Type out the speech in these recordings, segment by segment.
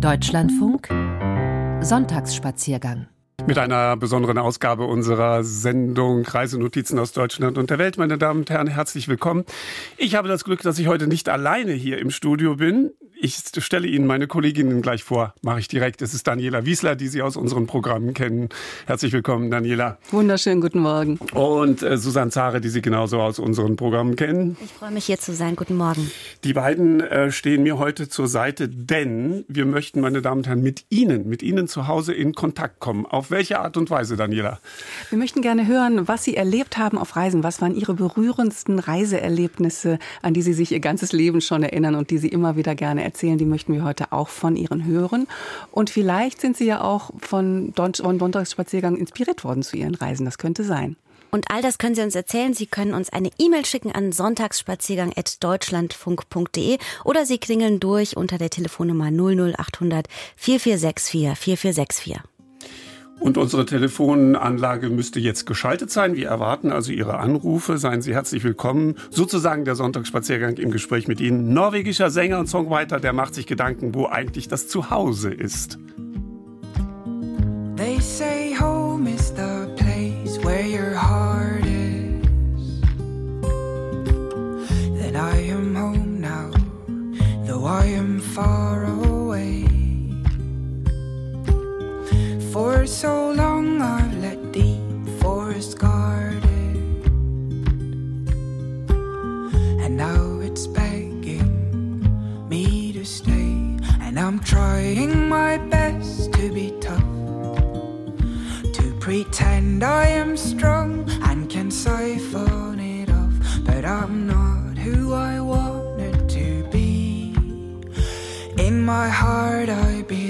Deutschlandfunk Sonntagsspaziergang mit einer besonderen Ausgabe unserer Sendung Reisenotizen aus Deutschland und der Welt. Meine Damen und Herren, herzlich willkommen. Ich habe das Glück, dass ich heute nicht alleine hier im Studio bin. Ich stelle Ihnen meine Kolleginnen gleich vor, mache ich direkt. Es ist Daniela Wiesler, die Sie aus unseren Programmen kennen. Herzlich willkommen, Daniela. Wunderschönen guten Morgen. Und äh, Susanne Zare, die Sie genauso aus unseren Programmen kennen. Ich freue mich, hier zu sein. Guten Morgen. Die beiden äh, stehen mir heute zur Seite, denn wir möchten, meine Damen und Herren, mit Ihnen, mit Ihnen zu Hause in Kontakt kommen. Auf welche Art und Weise, Daniela? Wir möchten gerne hören, was Sie erlebt haben auf Reisen. Was waren Ihre berührendsten Reiseerlebnisse, an die Sie sich Ihr ganzes Leben schon erinnern und die Sie immer wieder gerne erzählen, die möchten wir heute auch von Ihren hören. Und vielleicht sind Sie ja auch von Sonntagsspaziergang inspiriert worden zu Ihren Reisen. Das könnte sein. Und all das können Sie uns erzählen. Sie können uns eine E-Mail schicken an sonntagsspaziergang.deutschlandfunk.de oder Sie klingeln durch unter der Telefonnummer 00800 4464 4464. Und unsere Telefonanlage müsste jetzt geschaltet sein. Wir erwarten also Ihre Anrufe. Seien Sie herzlich willkommen. Sozusagen der Sonntagsspaziergang im Gespräch mit Ihnen. Norwegischer Sänger und Songwriter, der macht sich Gedanken, wo eigentlich das Zuhause ist. They say home is the place where your heart is. That I am home now, though I am far away. For so long I've let deep forest guard it. And now it's begging me to stay. And I'm trying my best to be tough To pretend I am strong and can siphon it off. But I'm not who I wanted to be. In my heart I belong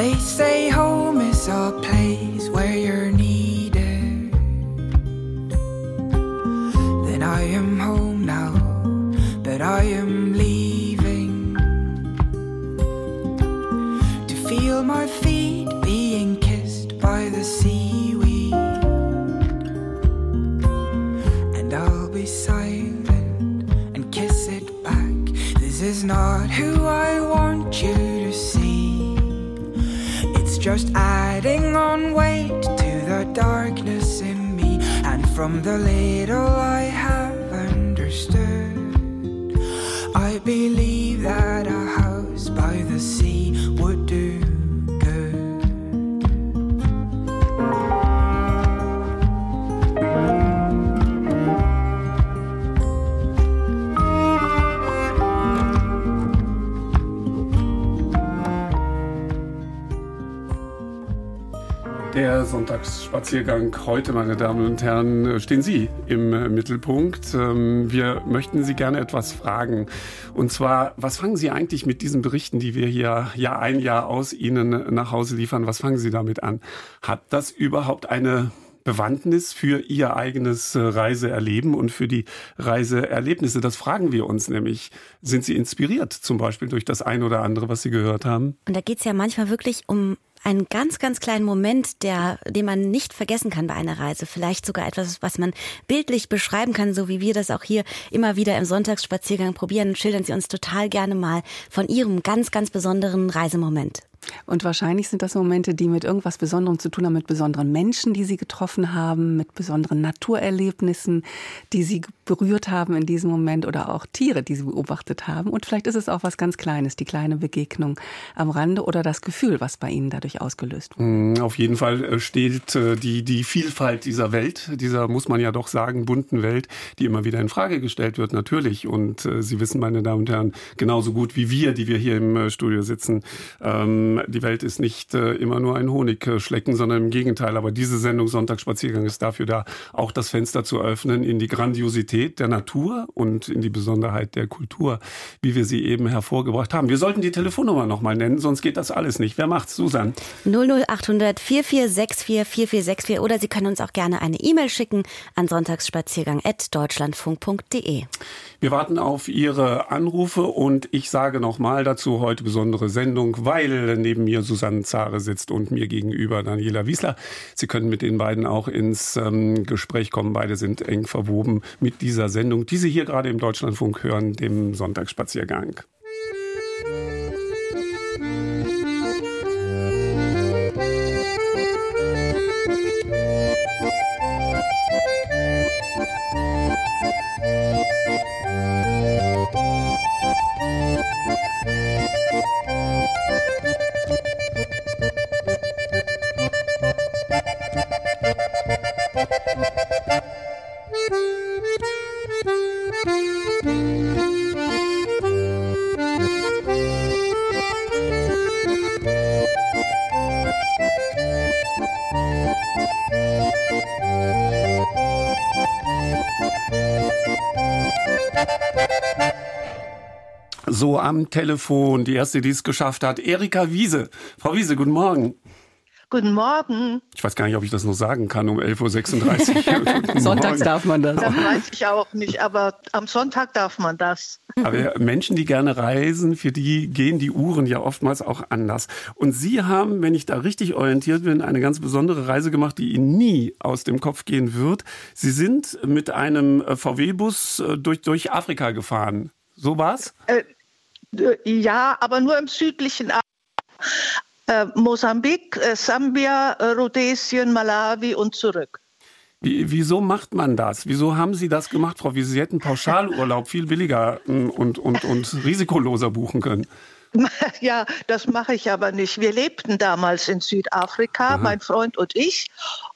They say home is a place where you're needed. Then I am home now, but I am leaving to feel my feet from the little I have understood, I believe Sonntagsspaziergang heute, meine Damen und Herren, stehen Sie im Mittelpunkt. Ähm, wir möchten Sie gerne etwas fragen. Und zwar, was fangen Sie eigentlich mit diesen Berichten, die wir hier Jahr ein Jahr aus Ihnen nach Hause liefern, was fangen Sie damit an? Hat das überhaupt eine Bewandtnis für Ihr eigenes äh, Reiseerleben und für die Reiseerlebnisse? Das fragen wir uns nämlich. Sind Sie inspiriert zum Beispiel durch das ein oder andere, was Sie gehört haben? Und da geht es ja manchmal wirklich um einen ganz, ganz kleinen Moment, der, den man nicht vergessen kann bei einer Reise. Vielleicht sogar etwas, was man bildlich beschreiben kann, so wie wir das auch hier immer wieder im Sonntagsspaziergang probieren. Schildern Sie uns total gerne mal von Ihrem ganz, ganz besonderen Reisemoment. Und wahrscheinlich sind das Momente, die mit irgendwas Besonderem zu tun haben, mit besonderen Menschen, die Sie getroffen haben, mit besonderen Naturerlebnissen, die Sie berührt haben in diesem Moment oder auch Tiere, die Sie beobachtet haben. Und vielleicht ist es auch was ganz Kleines, die kleine Begegnung am Rande oder das Gefühl, was bei Ihnen dadurch ausgelöst wurde. Mm, auf jeden Fall äh, steht äh, die, die Vielfalt dieser Welt, dieser, muss man ja doch sagen, bunten Welt, die immer wieder in Frage gestellt wird, natürlich. Und äh, Sie wissen, meine Damen und Herren, genauso gut wie wir, die wir hier im Studio sitzen, ähm, die Welt ist nicht äh, immer nur ein Honigschlecken, sondern im Gegenteil. Aber diese Sendung Sonntagsspaziergang ist dafür da, auch das Fenster zu öffnen in die Grandiosität der Natur und in die Besonderheit der Kultur, wie wir sie eben hervorgebracht haben. Wir sollten die Telefonnummer nochmal nennen, sonst geht das alles nicht. Wer macht's, Susan? 00800 4464 4464 oder Sie können uns auch gerne eine E-Mail schicken an sonntagsspaziergang.deutschlandfunk.de. Wir warten auf Ihre Anrufe und ich sage nochmal dazu heute besondere Sendung, weil neben mir Susanne Zare sitzt und mir gegenüber Daniela Wiesler. Sie können mit den beiden auch ins ähm, Gespräch kommen. Beide sind eng verwoben mit dieser Sendung, die Sie hier gerade im Deutschlandfunk hören, dem Sonntagsspaziergang. Am Telefon, die erste, die es geschafft hat, Erika Wiese. Frau Wiese, guten Morgen. Guten Morgen. Ich weiß gar nicht, ob ich das noch sagen kann um 11.36 Uhr. Sonntags darf man das. Das weiß ich auch nicht, aber am Sonntag darf man das. Aber Menschen, die gerne reisen, für die gehen die Uhren ja oftmals auch anders. Und Sie haben, wenn ich da richtig orientiert bin, eine ganz besondere Reise gemacht, die Ihnen nie aus dem Kopf gehen wird. Sie sind mit einem VW-Bus äh, durch, durch Afrika gefahren. So war's? Äh, äh, ja, aber nur im südlichen äh, Mosambik, äh, Sambia, äh, Rhodesien, Malawi und zurück. Wie, wieso macht man das? Wieso haben Sie das gemacht, Frau Wiese? Sie hätten Pauschalurlaub viel billiger hm, und, und, und risikoloser buchen können. Ja, das mache ich aber nicht. Wir lebten damals in Südafrika, Aha. mein Freund und ich.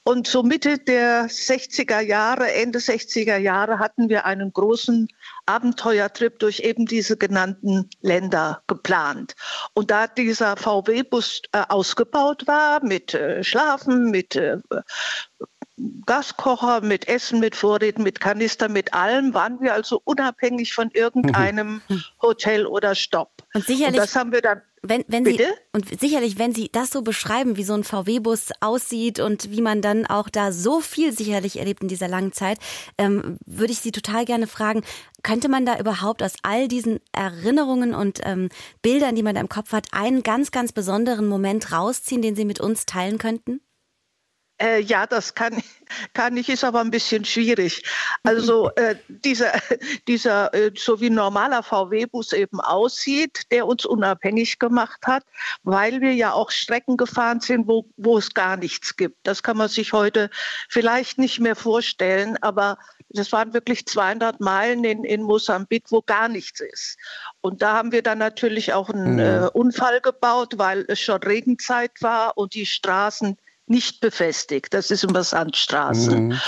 Und so Mitte der 60er Jahre, Ende 60er Jahre hatten wir einen großen Abenteuertrip durch eben diese genannten Länder geplant. Und da dieser VW-Bus äh, ausgebaut war mit äh, Schlafen, mit äh, Gaskocher, mit Essen, mit Vorräten, mit Kanister, mit allem, waren wir also unabhängig von irgendeinem Hotel oder Stopp. Und sicherlich. Und das haben wir dann. Wenn, wenn Bitte? Sie, und sicherlich, wenn Sie das so beschreiben, wie so ein VW-Bus aussieht und wie man dann auch da so viel sicherlich erlebt in dieser langen Zeit, ähm, würde ich Sie total gerne fragen, könnte man da überhaupt aus all diesen Erinnerungen und ähm, Bildern, die man da im Kopf hat, einen ganz, ganz besonderen Moment rausziehen, den Sie mit uns teilen könnten? Äh, ja, das kann, kann ich, ist aber ein bisschen schwierig. Also äh, dieser, dieser äh, so wie ein normaler VW-Bus eben aussieht, der uns unabhängig gemacht hat, weil wir ja auch Strecken gefahren sind, wo, wo es gar nichts gibt. Das kann man sich heute vielleicht nicht mehr vorstellen, aber das waren wirklich 200 Meilen in, in Mosambik, wo gar nichts ist. Und da haben wir dann natürlich auch einen mhm. äh, Unfall gebaut, weil es schon Regenzeit war und die Straßen nicht befestigt. Das ist über Sandstraße. Mhm.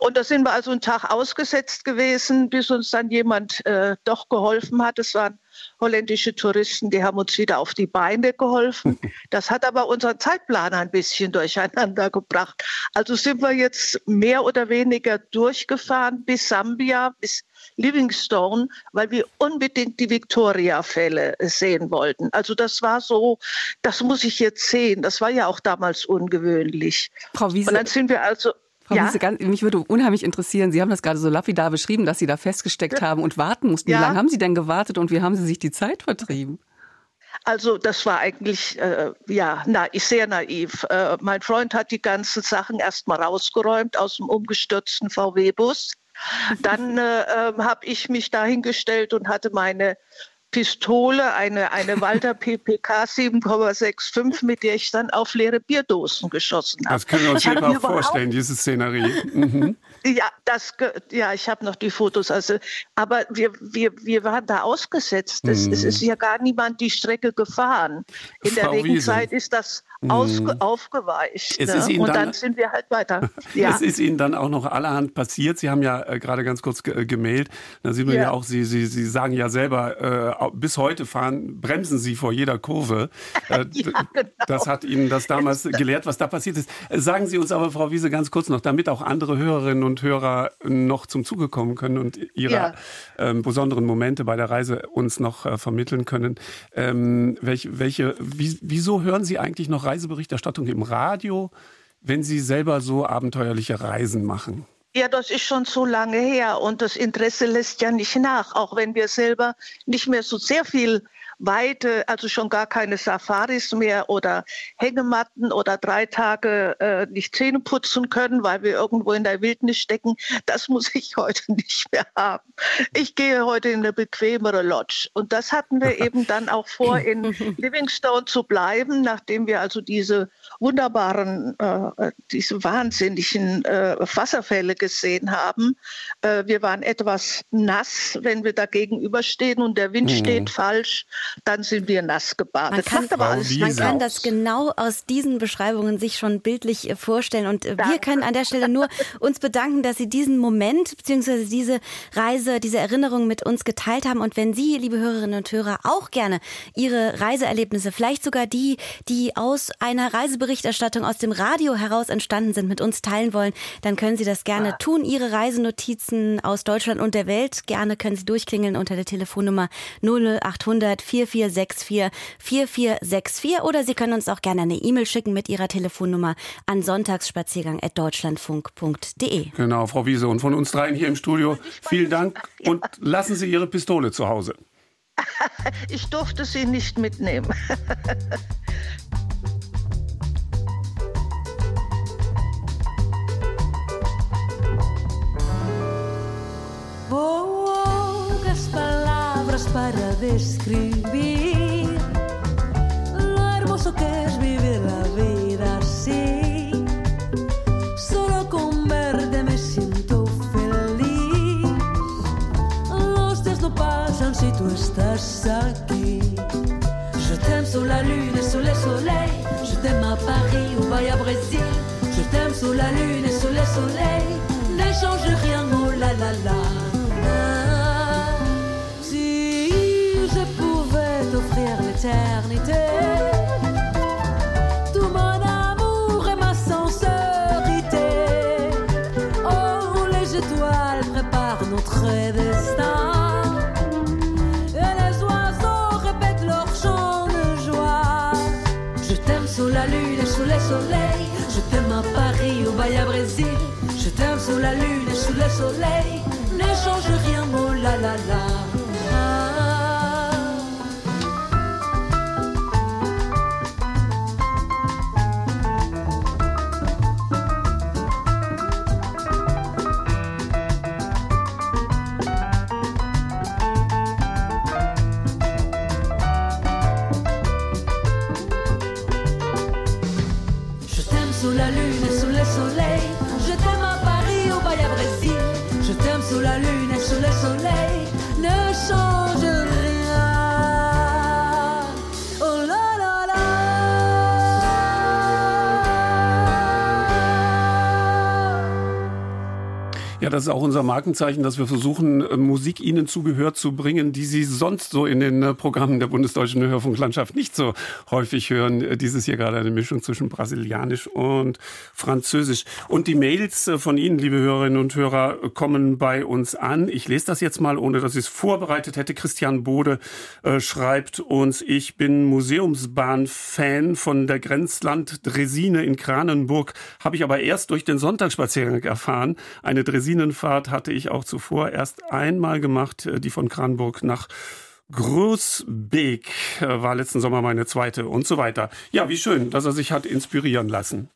Und da sind wir also einen Tag ausgesetzt gewesen, bis uns dann jemand äh, doch geholfen hat. Es waren holländische Touristen, die haben uns wieder auf die Beine geholfen. Das hat aber unseren Zeitplan ein bisschen durcheinander gebracht. Also sind wir jetzt mehr oder weniger durchgefahren bis Sambia, bis Livingstone, weil wir unbedingt die Victoria-Fälle sehen wollten. Also das war so, das muss ich jetzt sehen. Das war ja auch damals ungewöhnlich. Frau Wiese, Und dann sind wir also Frau ja? Wiese, ganz, mich würde unheimlich interessieren, Sie haben das gerade so lapidar beschrieben, dass Sie da festgesteckt haben und warten mussten. Ja. Wie lange haben Sie denn gewartet und wie haben Sie sich die Zeit vertrieben? Also das war eigentlich äh, ja na, sehr naiv. Äh, mein Freund hat die ganzen Sachen erst mal rausgeräumt aus dem umgestürzten VW-Bus. Dann äh, ähm, habe ich mich dahingestellt und hatte meine Pistole, eine, eine Walter PPK 7,65, mit der ich dann auf leere Bierdosen geschossen habe. Das können wir uns nicht vorstellen, diese Szenerie. Mhm. Ja, das, ja, ich habe noch die Fotos. Also, aber wir, wir, wir waren da ausgesetzt. Es, mhm. es ist ja gar niemand die Strecke gefahren. In Frau der Regenzeit Wiese. ist das mhm. aufgeweicht. Ne? Und dann, dann, sind wir halt weiter. Ja. Es ist Ihnen dann auch noch allerhand passiert. Sie haben ja äh, gerade ganz kurz äh, gemeldet. Da sieht man ja. ja, auch, Sie, Sie, Sie sagen ja selber, äh, bis heute fahren, bremsen Sie vor jeder Kurve. Äh, ja, genau. Das hat Ihnen das damals gelehrt, was da passiert ist. Äh, sagen Sie uns aber, Frau Wiese, ganz kurz noch, damit auch andere Hörerinnen und Hörer noch zum Zuge kommen können und ihre ja. ähm, besonderen Momente bei der Reise uns noch äh, vermitteln können. Ähm, welche, welche, wie, wieso hören Sie eigentlich noch Reiseberichterstattung im Radio, wenn Sie selber so abenteuerliche Reisen machen? Ja, das ist schon so lange her und das Interesse lässt ja nicht nach, auch wenn wir selber nicht mehr so sehr viel weite, also schon gar keine Safaris mehr oder Hängematten oder drei Tage äh, nicht Zähne putzen können, weil wir irgendwo in der Wildnis stecken. Das muss ich heute nicht mehr haben. Ich gehe heute in eine bequemere Lodge. Und das hatten wir eben dann auch vor, in Livingstone zu bleiben, nachdem wir also diese wunderbaren, äh, diese wahnsinnigen äh, Wasserfälle gesehen haben. Äh, wir waren etwas nass, wenn wir da gegenüberstehen und der Wind mhm. steht falsch, dann sind wir nass gebadet. Man kann, aber man kann das genau aus diesen Beschreibungen sich schon bildlich äh, vorstellen. Und äh, wir können an der Stelle nur uns bedanken, dass Sie diesen Moment bzw. diese Reise, diese Erinnerung mit uns geteilt haben. Und wenn Sie, liebe Hörerinnen und Hörer, auch gerne Ihre Reiseerlebnisse, vielleicht sogar die, die aus einer Reiseberichterstattung aus dem Radio heraus entstanden sind, mit uns teilen wollen, dann können Sie das gerne tun. Ihre Reisenotizen aus Deutschland und der Welt, gerne können Sie durchklingeln unter der Telefonnummer 0800 4464 4464 oder Sie können uns auch gerne eine E-Mail schicken mit Ihrer Telefonnummer an sonntagsspaziergang.deutschlandfunk.de. Genau, Frau Wiese. Und von uns dreien hier im Studio vielen Dank und lassen Sie Ihre Pistole zu Hause. Ich durfte sie nicht mitnehmen. palavras para describir lo hermoso que es vivir la vida así. Solo con verte me siento feliz. Los días no pasan si tú estás aquí. Je t'aime sous la lune et sous le soleil. Je t'aime à Paris ou à Brésil. Je t'aime sous la lune et sous le soleil. Tout mon amour et ma sincérité. Oh, les étoiles préparent notre destin. Et les oiseaux répètent leur chant de joie. Je t'aime sous la lune et sous le soleil. Je t'aime à Paris ou à Brésil. Je t'aime sous la lune et sous le soleil. Das ist auch unser Markenzeichen, dass wir versuchen, äh, Musik Ihnen zu Gehör zu bringen, die Sie sonst so in den äh, Programmen der bundesdeutschen Hörfunklandschaft nicht so häufig hören. Äh, dieses hier gerade eine Mischung zwischen Brasilianisch und Französisch. Und die Mails von Ihnen, liebe Hörerinnen und Hörer, kommen bei uns an. Ich lese das jetzt mal, ohne dass ich es vorbereitet hätte. Christian Bode schreibt uns, ich bin Museumsbahn-Fan von der Grenzland Dresine in Kranenburg, habe ich aber erst durch den Sonntagsspaziergang erfahren. Eine Dresine Schienenfahrt hatte ich auch zuvor erst einmal gemacht, äh, die von Kranburg nach Großbeek äh, war letzten Sommer meine zweite und so weiter. Ja, wie schön, dass er sich hat inspirieren lassen.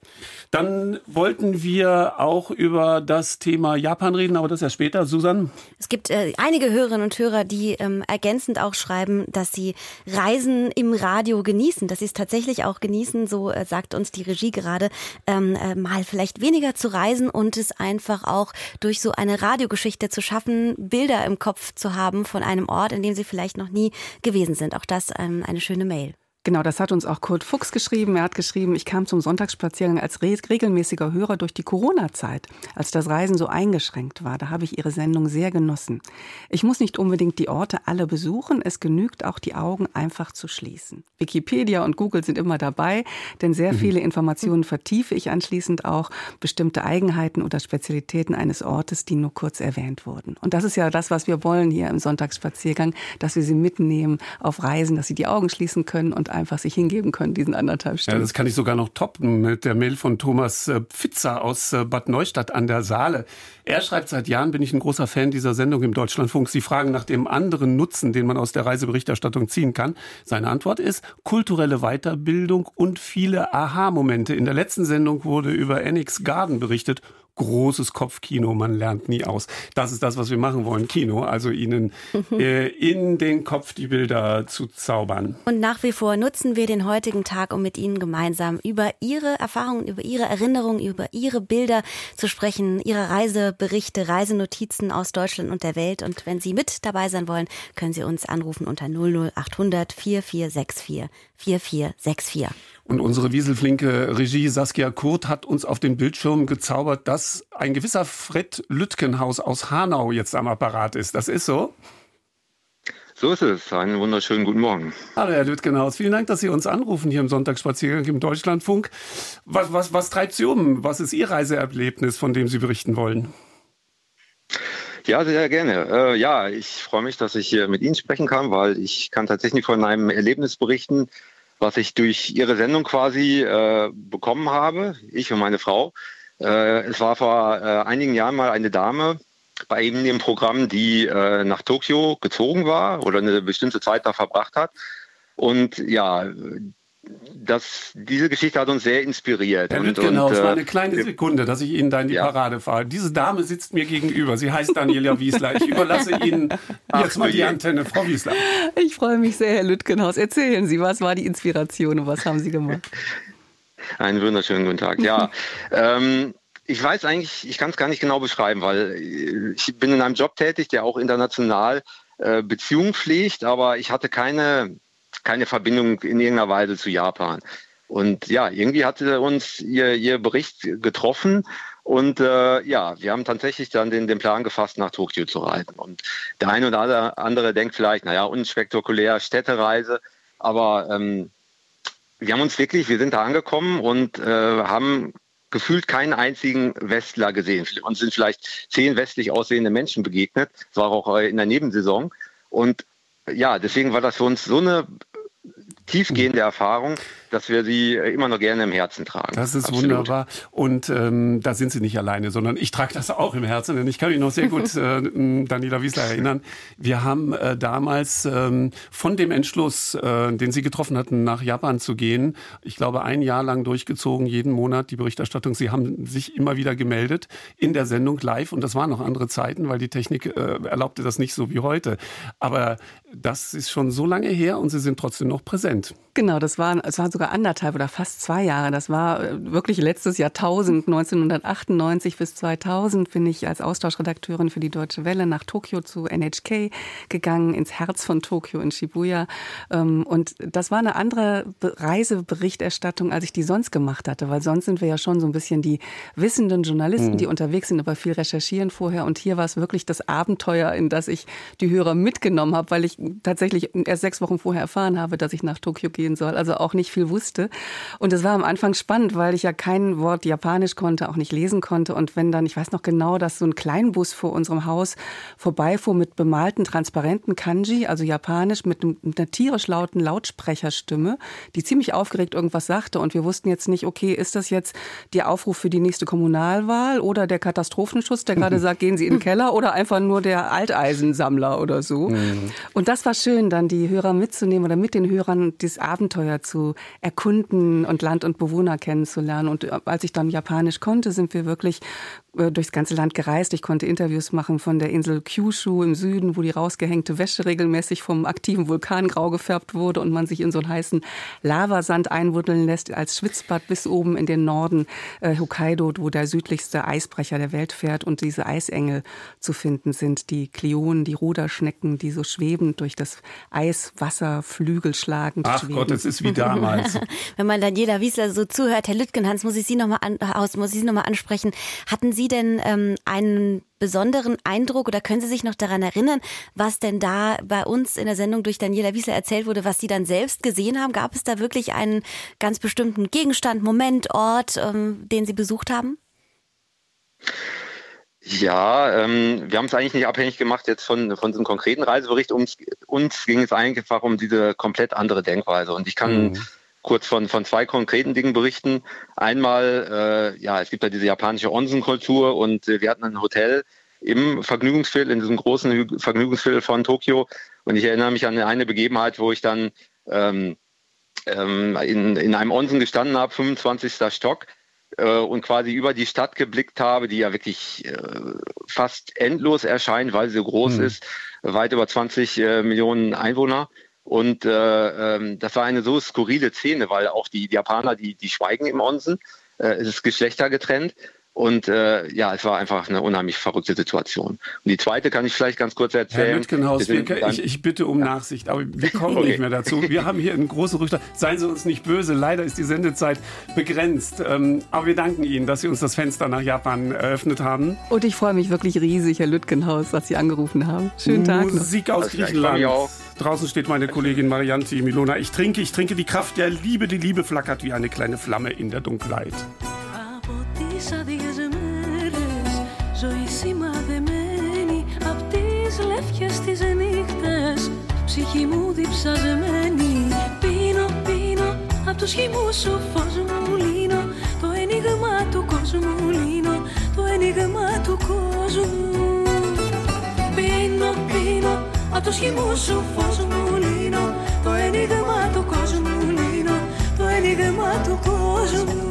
Dann wollten wir auch über das Thema Japan reden, aber das ja später. Susan? Es gibt äh, einige Hörerinnen und Hörer, die ähm, ergänzend auch schreiben, dass sie Reisen im Radio genießen, dass sie es tatsächlich auch genießen, so äh, sagt uns die Regie gerade, ähm, äh, mal vielleicht weniger zu reisen und es einfach auch durch so eine Radiogeschichte zu schaffen, Bilder im Kopf zu haben von einem Ort, in dem sie vielleicht noch nie gewesen sind. Auch das ähm, eine schöne Mail. Genau, das hat uns auch Kurt Fuchs geschrieben. Er hat geschrieben, ich kam zum Sonntagsspaziergang als regelmäßiger Hörer durch die Corona-Zeit, als das Reisen so eingeschränkt war. Da habe ich Ihre Sendung sehr genossen. Ich muss nicht unbedingt die Orte alle besuchen. Es genügt auch, die Augen einfach zu schließen. Wikipedia und Google sind immer dabei, denn sehr mhm. viele Informationen vertiefe ich anschließend auch bestimmte Eigenheiten oder Spezialitäten eines Ortes, die nur kurz erwähnt wurden. Und das ist ja das, was wir wollen hier im Sonntagsspaziergang, dass wir Sie mitnehmen auf Reisen, dass Sie die Augen schließen können und einfach sich hingeben können, diesen anderthalb Stunden. Ja, das kann ich sogar noch toppen mit der Mail von Thomas äh, Pfitzer aus äh, Bad Neustadt an der Saale. Er schreibt, seit Jahren bin ich ein großer Fan dieser Sendung im Deutschlandfunk. Sie fragen nach dem anderen Nutzen, den man aus der Reiseberichterstattung ziehen kann. Seine Antwort ist kulturelle Weiterbildung und viele Aha-Momente. In der letzten Sendung wurde über Enix Garden berichtet großes Kopfkino, man lernt nie aus. Das ist das, was wir machen wollen, Kino, also Ihnen äh, in den Kopf die Bilder zu zaubern. Und nach wie vor nutzen wir den heutigen Tag, um mit Ihnen gemeinsam über Ihre Erfahrungen, über Ihre Erinnerungen, über Ihre Bilder zu sprechen, Ihre Reiseberichte, Reisenotizen aus Deutschland und der Welt. Und wenn Sie mit dabei sein wollen, können Sie uns anrufen unter 00800 4464 4464. Und unsere wieselflinke Regie Saskia Kurt hat uns auf den Bildschirm gezaubert, dass ein gewisser Fred Lütkenhaus aus Hanau jetzt am Apparat ist. Das ist so? So ist es. Einen wunderschönen guten Morgen. Hallo, Herr Lütgenhaus. Vielen Dank, dass Sie uns anrufen hier im Sonntagsspaziergang im Deutschlandfunk. Was, was, was treibt Sie um? Was ist Ihr Reiseerlebnis, von dem Sie berichten wollen? Ja, sehr gerne. Äh, ja, ich freue mich, dass ich hier mit Ihnen sprechen kann, weil ich kann tatsächlich von einem Erlebnis berichten, was ich durch Ihre Sendung quasi äh, bekommen habe, ich und meine Frau. Äh, es war vor äh, einigen Jahren mal eine Dame bei Ihnen im Programm, die äh, nach Tokio gezogen war oder eine bestimmte Zeit da verbracht hat. Und ja, das, diese Geschichte hat uns sehr inspiriert. Herr und, genau, und, es war eine kleine Sekunde, dass ich Ihnen da in die Ja. Parade fahre. Diese Dame sitzt mir gegenüber. Sie heißt Daniela Wiesler. Ich überlasse Ihnen Ach, jetzt mal die. Antenne. Frau Wiesler. Ich freue mich sehr, Herr Lütgenhaus. Erzählen Sie, was war die Inspiration und was haben Sie gemacht? Einen wunderschönen guten Tag. Ja, ähm, ich weiß eigentlich, ich kann es gar nicht genau beschreiben, weil äh, ich bin in einem Job tätig, der auch international äh, Beziehungen pflegt, aber ich hatte keine, keine Verbindung in irgendeiner Weise zu Japan. Und ja, irgendwie hatte uns ihr, ihr Bericht getroffen und äh, ja, wir haben tatsächlich dann den, den Plan gefasst, nach Tokio zu reisen. Und der eine oder andere denkt vielleicht, naja, unspektakulär, Städtereise, aber ähm, wir haben uns wirklich, wir sind da angekommen und äh, haben gefühlt keinen einzigen Westler gesehen. Uns sind vielleicht zehn westlich aussehende Menschen begegnet. Das war auch äh, in der Nebensaison. Und ja, deswegen war das für uns so eine tiefgehende Erfahrung, dass wir sie äh, immer noch gerne im Herzen tragen. Das ist Absolut. wunderbar. Und ähm, da sind Sie nicht alleine, sondern ich trage das auch im Herzen. Denn ich kann mich noch sehr gut äh, Daniela Wiesler erinnern. Wir haben äh, damals ähm, von dem Entschluss, äh, den Sie getroffen hatten, nach Japan zu gehen, ich glaube ein Jahr lang durchgezogen, jeden Monat die Berichterstattung. Sie haben sich immer wieder gemeldet in der Sendung live. Und das waren noch andere Zeiten, weil die Technik äh, erlaubte das nicht so wie heute. Aber das ist schon so lange her und Sie sind trotzdem noch präsent. Genau, das waren, es waren sogar anderthalb oder fast zwei Jahre. Das war äh, wirklich letztes Jahrtausend, 1998 bis 2000 bin ich als Austauschredakteurin für die Deutsche Welle nach Tokio zu NHK gegangen, ins Herz von Tokio in Shibuya. Ähm, Und das war eine andere Be- Reiseberichterstattung, als ich die sonst gemacht hatte, weil sonst sind wir ja schon so ein bisschen die wissenden Journalisten, die unterwegs sind, aber viel recherchieren vorher. Und hier war es wirklich das Abenteuer, in das ich die Hörer mitgenommen habe, weil ich tatsächlich erst sechs Wochen vorher erfahren habe, dass ich nach Tokio gehen soll, also auch nicht viel wusste. Und es war am Anfang spannend, weil ich ja kein Wort Japanisch konnte, auch nicht lesen konnte. Und wenn dann, ich weiß noch genau, dass so ein Kleinbus vor unserem Haus vorbeifuhr mit bemalten, transparenten Kanji, also Japanisch, mit, einem, mit einer tierisch lauten Lautsprecherstimme, die ziemlich aufgeregt irgendwas sagte. Und wir wussten jetzt nicht, okay, ist das jetzt der Aufruf für die nächste Kommunalwahl oder der Katastrophenschuss, der gerade sagt, gehen Sie in den Keller oder einfach nur der Alteisensammler oder so. Und das war schön, dann die Hörer mitzunehmen oder mit den Hörern dieses Abenteuer zu erkunden und Land und Bewohner kennenzulernen. Und äh, als ich dann Japanisch konnte, sind wir wirklich durchs ganze Land gereist. Ich konnte Interviews machen von der Insel Kyushu im Süden, wo die rausgehängte Wäsche regelmäßig vom aktiven Vulkan grau gefärbt wurde und man sich in so einen heißen Lavasand einwuddeln lässt als Schwitzbad bis oben in den Norden äh, Hokkaido, wo der südlichste Eisbrecher der Welt fährt und diese Eisengel zu finden sind, die Klionen, die Ruderschnecken, die so schwebend durch das Eiswasser Flügel schlagend Ach schweben. Gott, es ist wie damals. Wenn man Daniela Wiesler so zuhört, Herr Lütgenhans, muss ich Sie nochmal an, aus, muss ich Sie noch mal ansprechen. Hatten Sie denn ähm, einen besonderen Eindruck oder können Sie sich noch daran erinnern, was denn da bei uns in der Sendung durch Daniela Wiesler erzählt wurde, was Sie dann selbst gesehen haben? Gab es da wirklich einen ganz bestimmten Gegenstand, Moment, Ort, ähm, den Sie besucht haben? Ja, ähm, wir haben es eigentlich nicht abhängig gemacht jetzt von, von diesem konkreten Reisebericht. Uns, uns ging es einfach um diese komplett andere Denkweise. Und ich kann mhm. Kurz von, von zwei konkreten Dingen berichten. Einmal, äh, ja, es gibt ja diese japanische Onsen-Kultur und äh, wir hatten ein Hotel im Vergnügungsviertel, in diesem großen Vergnügungsviertel von Tokio. Und ich erinnere mich an eine Begebenheit, wo ich dann ähm, ähm, in, in einem Onsen gestanden habe, 25. Stock äh, und quasi über die Stadt geblickt habe, die ja wirklich äh, fast endlos erscheint, weil sie so groß mhm. ist, weit über 20 äh, Millionen Einwohner. Und äh, ähm, das war eine so skurrile Szene, weil auch die, Japaner, die, die schweigen im Onsen. Äh, es ist geschlechtergetrennt. Und äh, ja, es war einfach eine unheimlich verrückte Situation. Und die zweite kann ich vielleicht ganz kurz erzählen. Herr Lütgenhaus, wir, ich, ich, bitte um Nachsicht, aber wir kommen okay. nicht mehr dazu. Wir haben hier einen großen Rückstand. Seien Sie uns nicht böse, leider ist die Sendezeit begrenzt. Ähm, aber wir danken Ihnen, dass Sie uns das Fenster nach Japan eröffnet haben. Und ich freue mich wirklich riesig, Herr Lütgenhaus, dass Sie angerufen haben. Schönen Tag. Musik aus Griechenland. Draußen steht meine Kollegin Marianti Milona. Ich trinke, ich trinke die Kraft der Liebe. Die Liebe flackert wie eine kleine Flamme in der Dunkelheit. Τις άδειες μέρες Ζωή σημαδεμένη Απ' τις λεύκες τις νύχτες Ψυχή μου διψασμένη Πίνω, πίνω Απ' τους χυμούς σου φως μου λύνω. Το ένιγμα του κόσμου λύνω Το ένιγμα του κόσμου. Πίνω, πίνω Απ' τους χυμούς σου φως μου λύνω. Το ένιγμα του κόσμου λύνω Το ένιγμα του κόσμου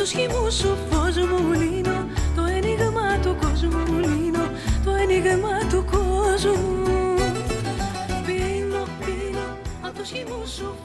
τους χυμούς σου φως μου λύνω. Το ένιγμα του κόσμου λύνω. Το ένιγμα του κόσμου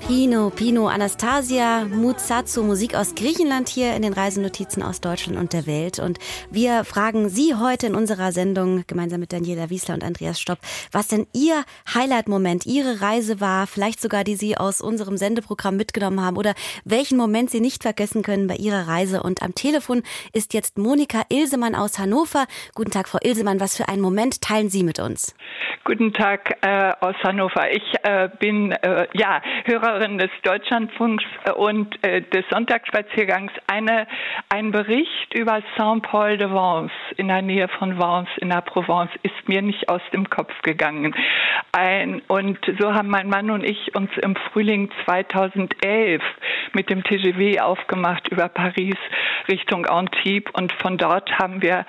Pino, Pino, Anastasia, Mutsatsu, Musik aus Griechenland hier in den Reisenotizen aus Deutschland und der Welt. Und wir fragen Sie heute in unserer Sendung gemeinsam mit Daniela Wiesler und Andreas Stopp, was denn Ihr Highlight-Moment, Ihre Reise war, vielleicht sogar die Sie aus unserem Sendeprogramm mitgenommen haben oder welchen Moment Sie nicht vergessen können bei Ihrer Reise. Und am Telefon ist jetzt Monika Ilsemann aus Hannover. Guten Tag, Frau Ilsemann. Was für einen Moment teilen Sie mit uns? Guten Tag äh, aus Hannover. Ich äh, bin äh, ja Hörerin des Deutschlandfunks und äh, des Sonntagsspaziergangs. Eine, ein Bericht über Saint-Paul de Vence in der Nähe von Vence in der Provence ist mir nicht aus dem Kopf gegangen. Ein, und so haben mein Mann und ich uns im Frühling 2011 mit dem TGV aufgemacht über Paris Richtung Antibes und von dort haben wir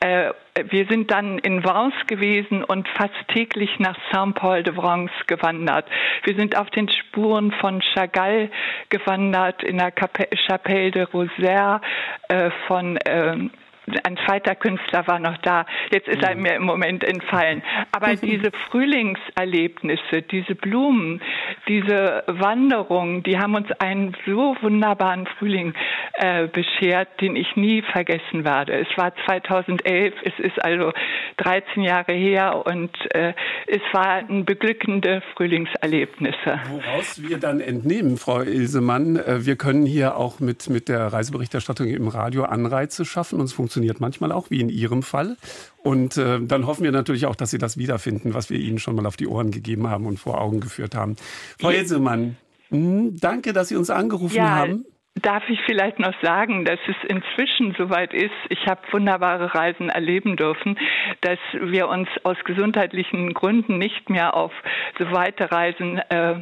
äh, wir sind dann in Vence gewesen und fast täglich nach Saint-Paul-de-Vence gewandert. Wir sind auf den Spuren von Chagall gewandert, in der Chapelle de Rosaire, äh, von äh, ein zweiter Künstler war noch da. Jetzt ist er mhm. mir im Moment entfallen. Aber diese Frühlingserlebnisse, diese Blumen, diese Wanderungen, die haben uns einen so wunderbaren Frühling äh, beschert, den ich nie vergessen werde. Es war 2011, es ist also 13 Jahre her und äh, es waren beglückende Frühlingserlebnisse. Woraus wir dann entnehmen, Frau Ilsemann, äh, wir können hier auch mit, mit der Reiseberichterstattung im Radio Anreize schaffen. Uns funktioniert funktioniert manchmal auch, wie in Ihrem Fall. Und äh, dann hoffen wir natürlich auch, dass Sie das wiederfinden, was wir Ihnen schon mal auf die Ohren gegeben haben und vor Augen geführt haben. Frau Jetzelmann, hm, danke, dass Sie uns angerufen ja. haben. Darf ich vielleicht noch sagen, dass es inzwischen soweit ist, ich habe wunderbare Reisen erleben dürfen, dass wir uns aus gesundheitlichen Gründen nicht mehr auf so weite Reisen äh, äh,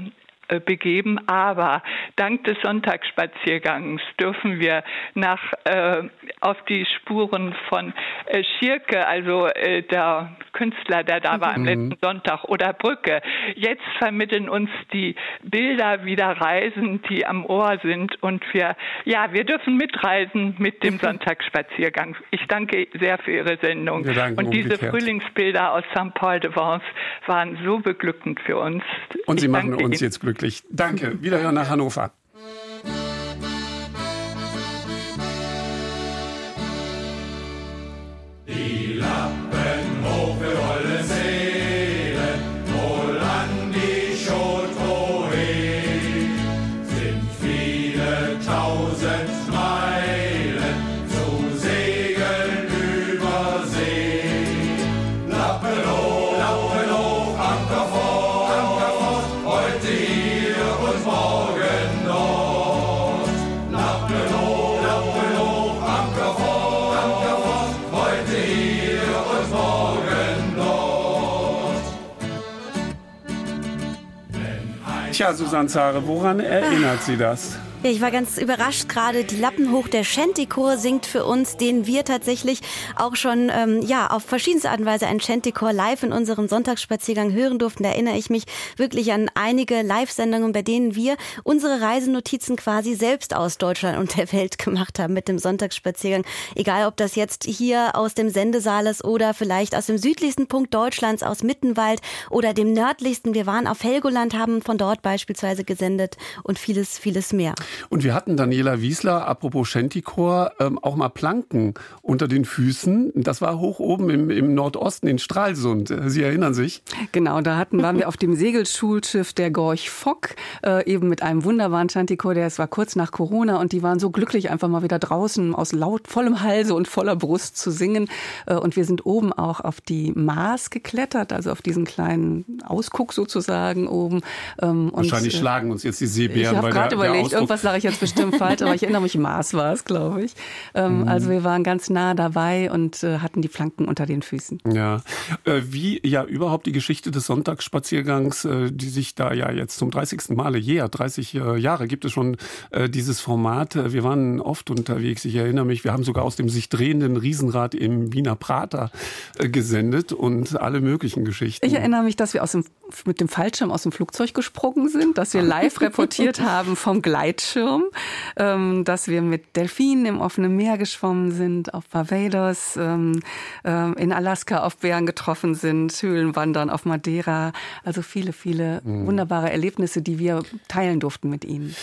begeben. Aber dank des Sonntagsspaziergangs dürfen wir nach äh, auf die Spuren von äh, Schirke, also äh, der Künstler, der da war am mhm. letzten Sonntag, oder Brücke. Jetzt vermitteln uns die Bilder wieder Reisen, die am Ohr sind. Und wir, ja, wir dürfen mitreisen mit dem Sonntagsspaziergang. Ich danke sehr für Ihre Sendung. Und diese umgekehrt. Frühlingsbilder aus St. Paul de Vence waren so beglückend für uns. Und Sie ich machen uns jetzt glücklich glücklich. Danke. Wiederhören nach Hannover. Tja, Susanne Zare, woran erinnert Sie das? Ja, ich war ganz überrascht gerade. Die Lappen hoch der Shantychor singt für uns, den wir tatsächlich auch schon ähm, ja auf verschiedenste Art und Weise ein Shantychor live in unserem Sonntagsspaziergang hören durften. Da erinnere ich mich wirklich an einige Live-Sendungen, bei denen wir unsere Reisenotizen quasi selbst aus Deutschland und der Welt gemacht haben mit dem Sonntagsspaziergang. Egal, ob das jetzt hier aus dem Sendesaal ist oder vielleicht aus dem südlichsten Punkt Deutschlands, aus Mittenwald oder dem nördlichsten. Wir waren auf Helgoland, haben von dort beispielsweise gesendet und vieles, vieles mehr. Und wir hatten Daniela Wiesler, apropos Shantychor, ähm, auch mal Planken unter den Füßen. Das war hoch oben im, im Nordosten in Stralsund. Sie erinnern sich? Genau, da hatten, waren wir auf dem Segelschulschiff der Gorch Fock, äh, eben mit einem wunderbaren Shantychor, der es war kurz nach Corona und die waren so glücklich, einfach mal wieder draußen aus laut vollem Halse und voller Brust zu singen. Äh, und wir sind oben auch auf die Maas geklettert, also auf diesen kleinen Ausguck sozusagen oben. Ähm, Wahrscheinlich und, äh, schlagen uns jetzt die Seebären. Ich habe gerade überlegt, irgendwas das sage ich jetzt bestimmt falsch, aber ich erinnere mich, Mars war es, glaube ich. Ähm, mhm. Also wir waren ganz nah dabei und äh, hatten die Flanken unter den Füßen. Ja, äh, wie ja überhaupt die Geschichte des Sonntagsspaziergangs, äh, die sich da ja jetzt zum 30. Male jährt, 30 äh, Jahre gibt es schon äh, dieses Format. Äh, wir waren oft unterwegs, ich erinnere mich, wir haben sogar aus dem sich drehenden Riesenrad im Wiener Prater gesendet und alle möglichen Geschichten. Ich erinnere mich, dass wir aus dem, mit dem Fallschirm aus dem Flugzeug gesprungen sind, dass wir live reportiert haben vom Gleitschirm Fallschirm, ähm, dass wir mit Delfinen im offenen Meer geschwommen sind, auf Barbados, ähm, äh, in Alaska auf Bären getroffen sind, Höhlenwandern auf Madeira. Also viele, viele mhm. wunderbare Erlebnisse, die wir teilen durften mit Ihnen.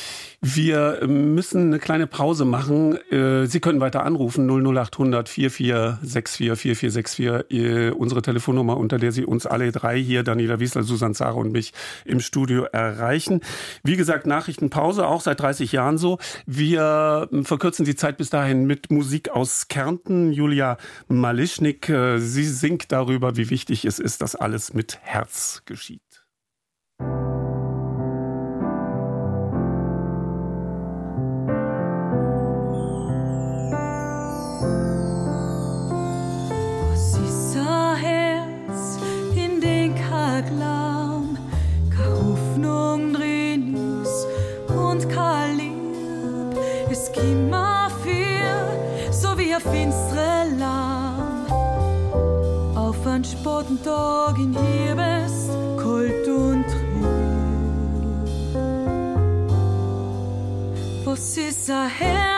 Wir müssen eine kleine Pause machen. Äh, Sie können weiter anrufen 00800 4464 4464, unsere Telefonnummer, unter der Sie uns alle drei hier, Daniela Wiesler, Susanne Zara und mich im Studio erreichen. Wie gesagt, Nachrichtenpause auch seit 30 Jahren so. Wir verkürzen die Zeit bis dahin mit Musik aus Kärnten. Julia Malischnik, äh, sie singt darüber, wie wichtig es ist, dass alles mit Herz geschieht. Morgendagen hier bist, kalt und trüb. Was ist ein Herz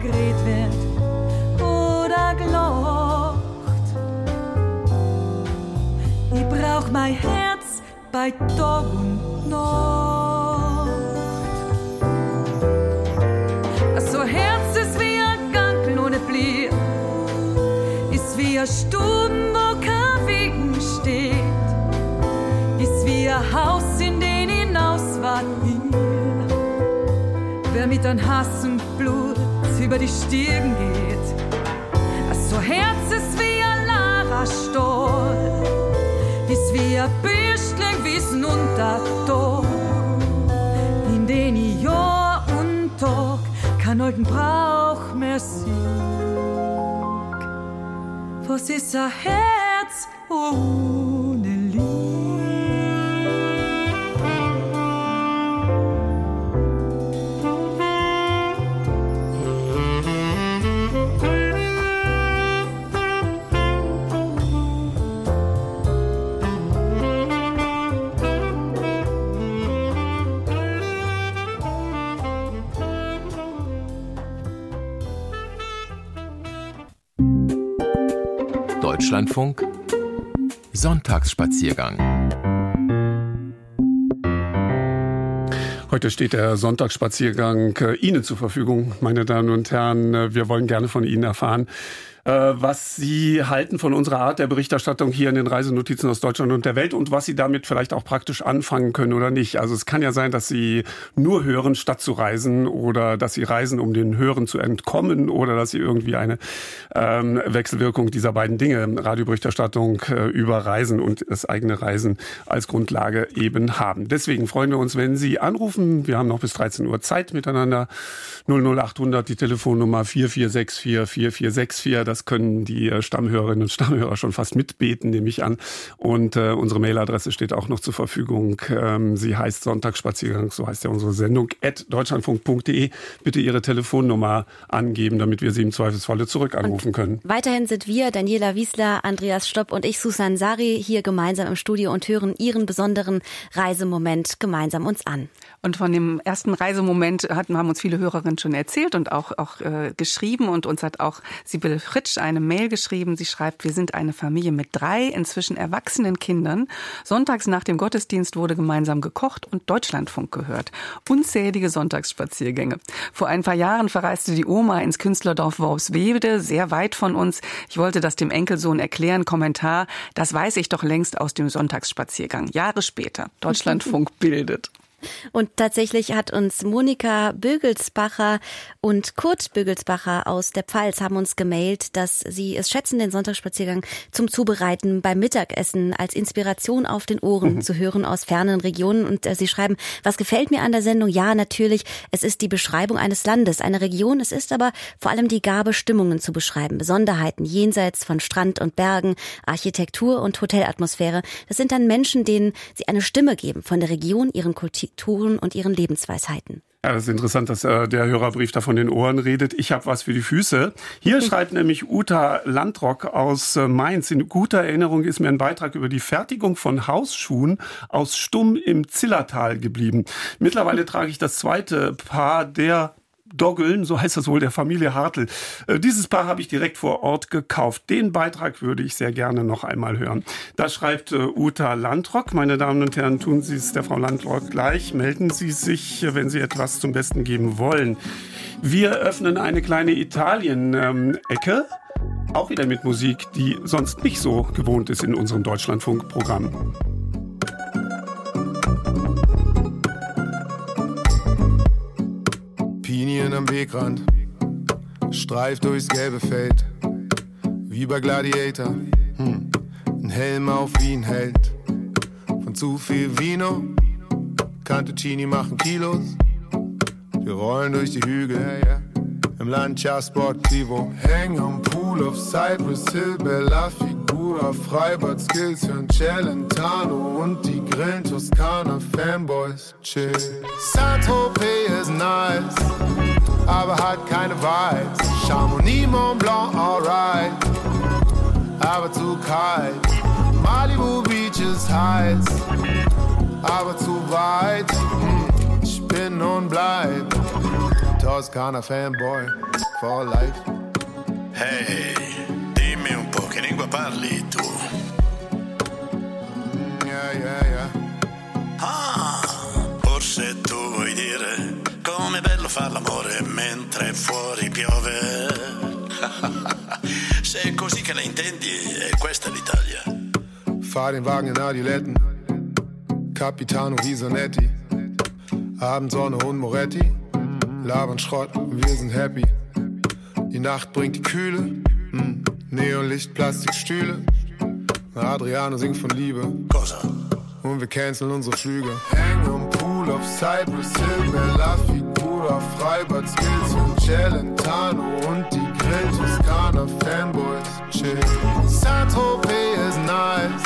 geredet wird oder gelacht. Ich brauch mein Herz bei Tag und Nacht. So Herz ist wie ein Gang ohne Blick, ist wie ein Stuben, wo kein Wegen steht ist wie ein Haus, in den hinauswart wir. Wer mit an Hass über die Stirn geht, so Herz ist wie ein Lara Stoll, ist wie ein Büschling Wissen und der Tod, in den ich Jahr und Tag kein alten Brauch mehr sieg. Was ist ein Herz? Ohne Deutschlandfunk Sonntagsspaziergang. Heute steht der Sonntagsspaziergang äh, Ihnen zur Verfügung, meine Damen und Herren. Äh, Wir wollen gerne von Ihnen erfahren, was Sie halten von unserer Art der Berichterstattung hier in den Reisenotizen aus Deutschland und der Welt und was Sie damit vielleicht auch praktisch anfangen können oder nicht. Also es kann ja sein, dass Sie nur hören, statt zu reisen oder dass Sie reisen, um den Hören zu entkommen oder dass Sie irgendwie eine ähm, Wechselwirkung dieser beiden Dinge, Radioberichterstattung äh, über Reisen und das eigene Reisen als Grundlage eben haben. Deswegen freuen wir uns, wenn Sie anrufen. Wir haben noch bis 13 Uhr Zeit miteinander. 00800 die Telefonnummer 4464 4464. Das können die äh, Stammhörerinnen und Stammhörer schon fast mitbeten, nehme ich an. Und äh, unsere Mailadresse steht auch noch zur Verfügung. Ähm, sie heißt Sonntagsspaziergang, so heißt ja unsere Sendung, at deutschlandfunk.de. Bitte Ihre Telefonnummer angeben, damit wir Sie im Zweifelsfalle zurück anrufen können. Weiterhin sind wir, Daniela Wiesler, Andreas Stopp und ich, Susan Sari, hier gemeinsam im Studio und hören Ihren besonderen Reisemoment gemeinsam uns an. Und von dem ersten Reisemoment hatten, haben uns viele Hörerinnen schon erzählt und auch, auch äh, geschrieben. Und uns hat auch Sibylle Fritsch eine Mail geschrieben. Sie schreibt, wir sind eine Familie mit drei inzwischen erwachsenen Kindern. Sonntags nach dem Gottesdienst wurde gemeinsam gekocht und Deutschlandfunk gehört. Unzählige Sonntagsspaziergänge. Vor ein paar Jahren verreiste die Oma ins Künstlerdorf Worpswede, sehr weit von uns. Ich wollte das dem Enkelsohn erklären. Kommentar, das weiß ich doch längst aus dem Sonntagsspaziergang. Jahre später. Deutschlandfunk bildet. Und tatsächlich hat uns Monika Bögelsbacher und Kurt Bögelsbacher aus der Pfalz haben uns gemailt, dass sie es schätzen, den Sonntagsspaziergang zum Zubereiten beim Mittagessen als Inspiration auf den Ohren mhm. zu hören aus fernen Regionen. Und äh, sie schreiben, was gefällt mir an der Sendung? Ja, natürlich, es ist die Beschreibung eines Landes, einer Region. Es ist aber vor allem die Gabe, Stimmungen zu beschreiben, Besonderheiten jenseits von Strand und Bergen, Architektur und Hotelatmosphäre. Das sind dann Menschen, denen sie eine Stimme geben von der Region, ihren Kultur Kulturen und ihren Lebensweisheiten. Ja, das ist interessant, dass äh, der Hörerbrief da von den Ohren redet. Ich habe was für die Füße. Hier schreibt nämlich Uta Landrock aus äh, Mainz. In guter Erinnerung ist mir ein Beitrag über die Fertigung von Hausschuhen aus Stumm im Zillertal geblieben. Mittlerweile trage ich das zweite Paar der Doggeln, so heißt das wohl der Familie Hartl. Äh, dieses Paar habe ich direkt vor Ort gekauft. Den Beitrag würde ich sehr gerne noch einmal hören. Da schreibt äh, Uta Landrock. Meine Damen und Herren, tun Sie es der Frau Landrock gleich. Melden Sie sich, wenn Sie etwas zum Besten geben wollen. Wir öffnen eine kleine Italien-Ecke. Auch wieder mit Musik, die sonst nicht so gewohnt ist in unserem Deutschlandfunk-Programm. Pinien am Wegrand, streift durchs gelbe Feld, wie bei Gladiator. Hm. Ein Helm auf wie ein Held, von zu viel Vino, Cantuccini machen Kilos. Wir rollen durch die Hügel, im Lancia Sportivo. Hängen am Pool of Cypress Hill, Bella Figura, Freibad Skills, hören Celentano und die Grillen Toskana Fanboys. Chill. Saint-Tropez ist nice, aber hat keine Vibes. Chamonix, Mont Blanc, alright, aber zu kalt. Malibu Beach ist heiß, aber zu weit. Hm, ich bin und bleib Toscana fanboy for life. Hey, dimmi un po' che lingua parli tu? Yeah, yeah, yeah. Ah, forse tu vuoi dire com'è bello far l'amore mentre fuori piove. Se è così che la intendi, è questa l'Italia. Fahr den Wagen in Adiletten, Capitano Visonetti, Abendsonne und Moretti, labern Schrott, wir sind happy. Die Nacht bringt die Kühle, hm. Neonlicht, Plastikstühle. Adriano singt von Liebe. Und wir canceln unsere Flüge. Hängen am Pool auf Cypress Hill, Bella Figura, Freibad Skills und Celentano und die Grill Toskana Fanboys chill. Saint-Tropez ist nice,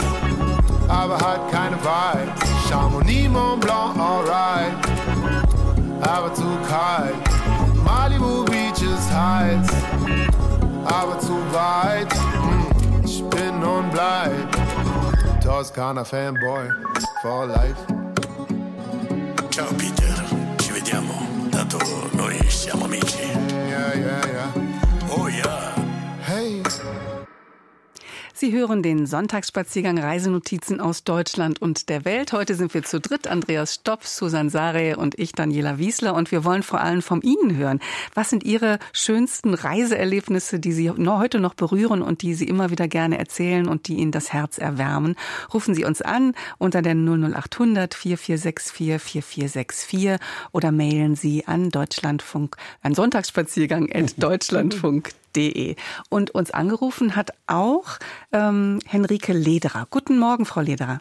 aber hat keine Vibes. Chamonix, Mont Blanc, alright, aber zu kalt. Malibu Beach ist heiß, aber zu weit. Hm, ich bin und bleib Toskana Fanboy for life. Ciao Peter, ci vediamo, dato noi siamo amici. Yeah, yeah, yeah. Oh ja. Hey. Sie hören den Sonntagsspaziergang Reisenotizen aus Deutschland und der Welt. Heute sind wir zu dritt, Andreas Stopp, Susan Sare und ich, Daniela Wiesler. Und wir wollen vor allem von Ihnen hören. Was sind Ihre schönsten Reiseerlebnisse, die Sie heute noch berühren und die Sie immer wieder gerne erzählen und die Ihnen das Herz erwärmen? Rufen Sie uns an unter der 00800 4464 4464 oder mailen Sie an Deutschlandfunk, an Sonntagsspaziergang at deutschlandfunk.de www.lederer.de. Und uns angerufen hat auch ähm, Henrike Lederer. Guten Morgen, Frau Lederer.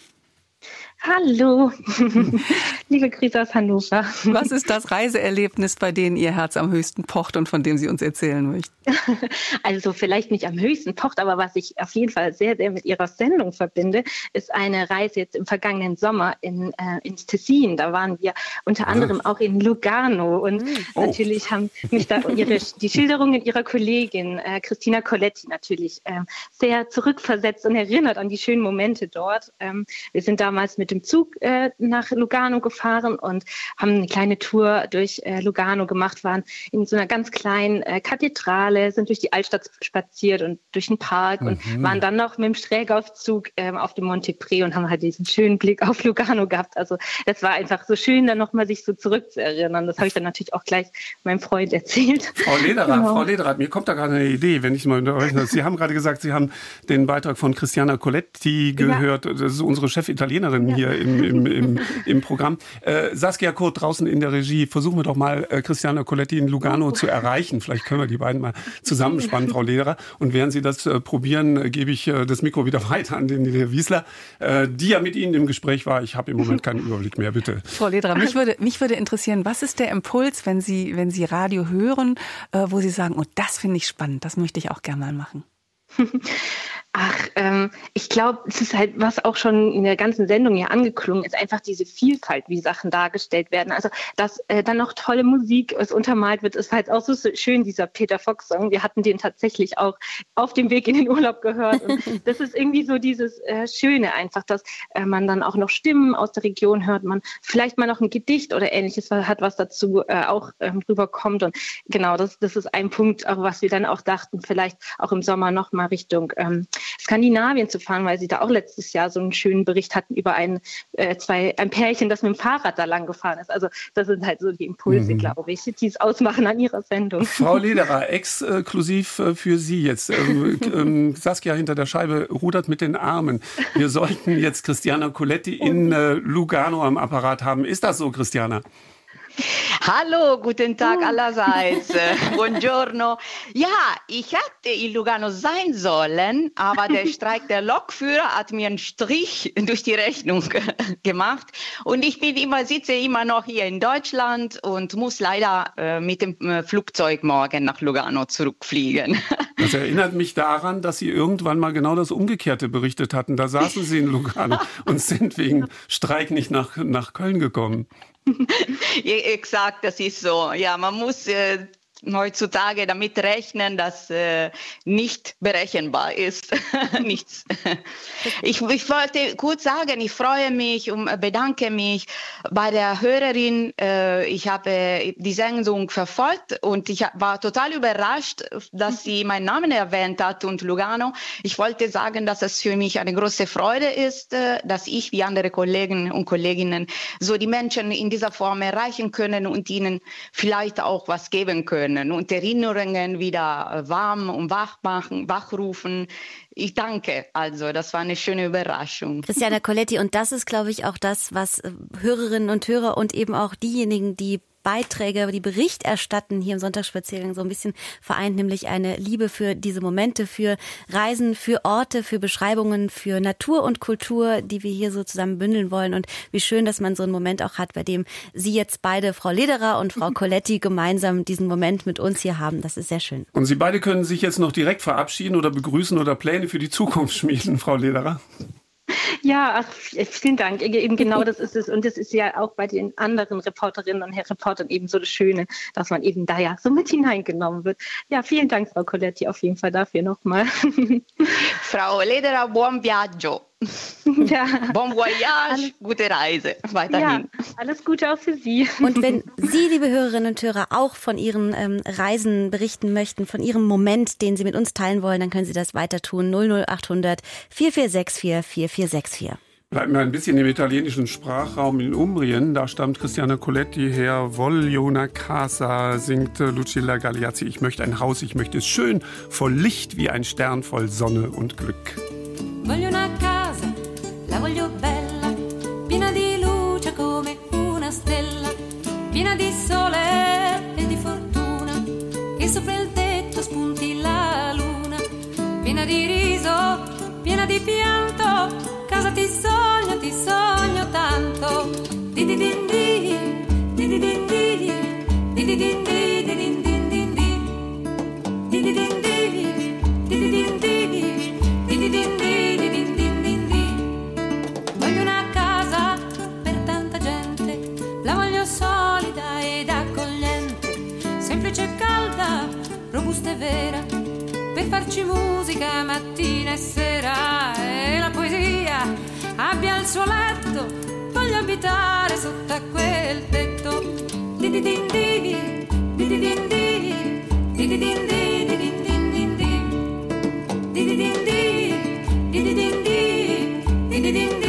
Hallo, liebe Grüße aus Hannover. Was ist das Reiseerlebnis, bei dem Ihr Herz am höchsten pocht und von dem Sie uns erzählen möchten? Also vielleicht nicht am höchsten pocht, aber was ich auf jeden Fall sehr, sehr mit Ihrer Sendung verbinde, ist eine Reise jetzt im vergangenen Sommer in, äh, ins Tessin. Da waren wir unter anderem auch in Lugano und oh. natürlich haben mich da ihre, die Schilderungen Ihrer Kollegin äh, Christina Coletti natürlich äh, sehr zurückversetzt und erinnert an die schönen Momente dort. Ähm, wir sind damals mit dem Zug äh, nach Lugano gefahren und haben eine kleine Tour durch äh, Lugano gemacht, waren in so einer ganz kleinen äh, Kathedrale, sind durch die Altstadt spaziert und durch den Park mhm. und waren dann noch mit dem Schrägaufzug ähm, auf dem Monte Pre und haben halt diesen schönen Blick auf Lugano gehabt. Also das war einfach so schön, dann nochmal sich so zurückzuerinnern. Das habe ich dann natürlich auch gleich meinem Freund erzählt. Frau Lederer, genau. Frau Lederer, mir kommt da gerade eine Idee, wenn ich mal unterrechne. Sie haben gerade gesagt, Sie haben den Beitrag von Christiana Coletti gehört. Ja. Das ist unsere Chefitalienerin ja. hier hier im, im, im, im Programm. Äh, Saskia Kurt draußen in der Regie, versuchen wir doch mal äh, Christiana Coletti in Lugano zu erreichen. Vielleicht können wir die beiden mal zusammenspannen, Frau Lederer. Und während Sie das äh, probieren, äh, gebe ich äh, das Mikro wieder weiter an den Wiesler, äh, die ja mit Ihnen im Gespräch war. Ich habe im Moment keinen Überblick mehr, bitte. Frau Lederer, mich würde, mich würde interessieren, was ist der Impuls, wenn Sie, wenn Sie Radio hören, äh, wo Sie sagen, oh, das finde ich spannend, das möchte ich auch gerne mal machen? Ach, ähm, ich glaube, es ist halt, was auch schon in der ganzen Sendung hier angeklungen ist, einfach diese Vielfalt, wie Sachen dargestellt werden. Also, dass äh, dann noch tolle Musik es untermalt wird, ist halt auch so schön, dieser Peter Fox-Song. Wir hatten den tatsächlich auch auf dem Weg in den Urlaub gehört. Und das ist irgendwie so dieses äh, Schöne einfach, dass äh, man dann auch noch Stimmen aus der Region hört, man vielleicht mal noch ein Gedicht oder ähnliches hat, was dazu äh, auch ähm, rüberkommt. Und genau, das, das ist ein Punkt, auch was wir dann auch dachten, vielleicht auch im Sommer noch mal Richtung ähm, Skandinavien zu fahren, weil sie da auch letztes Jahr so einen schönen Bericht hatten über ein, äh, zwei, ein Pärchen, das mit dem Fahrrad da lang gefahren ist. Also das sind halt so die Impulse, mhm. glaube ich, die es ausmachen an ihrer Sendung. Frau Lederer, exklusiv äh, für Sie jetzt. Ähm, ähm, Saskia hinter der Scheibe rudert mit den Armen. Wir sollten jetzt Christiana Coletti in äh, Lugano am Apparat haben. Ist das so, Christiana? Hallo, guten Tag uh. allerseits. Buongiorno. Ja, ich hätte in Lugano sein sollen, aber der Streik der Lokführer hat mir einen Strich durch die Rechnung gemacht. Und ich bin immer, sitze immer noch hier in Deutschland und muss leider äh, mit dem äh, Flugzeug morgen nach Lugano zurückfliegen. Das erinnert mich daran, dass Sie irgendwann mal genau das Umgekehrte berichtet hatten. Da saßen Sie in Lugano und sind wegen Streik nicht nach, nach Köln gekommen. Exakt, das ist so. Ja, man muss äh, heutzutage damit rechnen, dass äh, nicht berechenbar ist. Nichts. Ich, ich, wollte kurz sagen, ich freue mich und bedanke mich bei der Hörerin. Äh, ich habe die Sendung verfolgt und ich war total überrascht, dass sie meinen Namen erwähnt hat und Lugano. Ich wollte sagen, dass es für mich eine große Freude ist, äh, dass ich wie andere Kollegen und Kolleginnen so die Menschen in dieser Form erreichen können und ihnen vielleicht auch was geben können können und Erinnerungen wieder äh, warm und wach machen, wachrufen. Ich danke. Also, das war eine schöne Überraschung. Christiana Coletti, und das ist, glaube ich, auch das, was äh, Hörerinnen und Hörer und eben auch diejenigen, die Beiträge, die Bericht erstatten hier im Sonntagsspaziergang so ein bisschen vereint, nämlich eine Liebe für diese Momente, für Reisen, für Orte, für Beschreibungen, für Natur und Kultur, die wir hier so zusammen bündeln wollen. Und wie schön, dass man so einen Moment auch hat, bei dem Sie jetzt beide, Frau Lederer und Frau Coletti, gemeinsam diesen Moment mit uns hier haben. Das ist sehr schön. Und Sie beide können sich jetzt noch direkt verabschieden oder begrüßen oder Pläne für die Zukunft schmieden, Frau Lederer. Ja, ach, vielen Dank. Eben genau das ist es. Und das ist ja auch bei den anderen Reporterinnen und Reportern eben so das Schöne, dass man eben da ja so mit hineingenommen wird. Ja, vielen Dank, Frau Coletti, auf jeden Fall dafür nochmal. Frau Lederer, buon viaggio. Ja. Bon voyage, Alles- gute Reise Ja, weiterhin. alles Gute auch für Sie. Und wenn Sie, liebe Hörerinnen und Hörer, auch von Ihren ähm, Reisen berichten möchten, von Ihrem Moment, den Sie mit uns teilen wollen, dann können Sie das weiter tun. 00800 4464 4464. Bleiben wir ein bisschen im italienischen Sprachraum in Umbrien. Da stammt Christiane Coletti her. Voglio una casa, singt Lucilla Gagliazzi. Ich möchte ein Haus, ich möchte es schön, voll Licht wie ein Stern, voll Sonne und Glück. Voglio una sopra il tetto spunti la luna, piena di riso, piena di pianto, casa ti sogno, ti sogno tanto. Di di di, di di din di, di di din di, di robusta e vera, per farci musica mattina e sera e la poesia abbia il suo letto, voglio abitare sotto a quel tetto. Di di din di, di di din di, di di din di, di din din din di. Di di din di, di di din di, di di din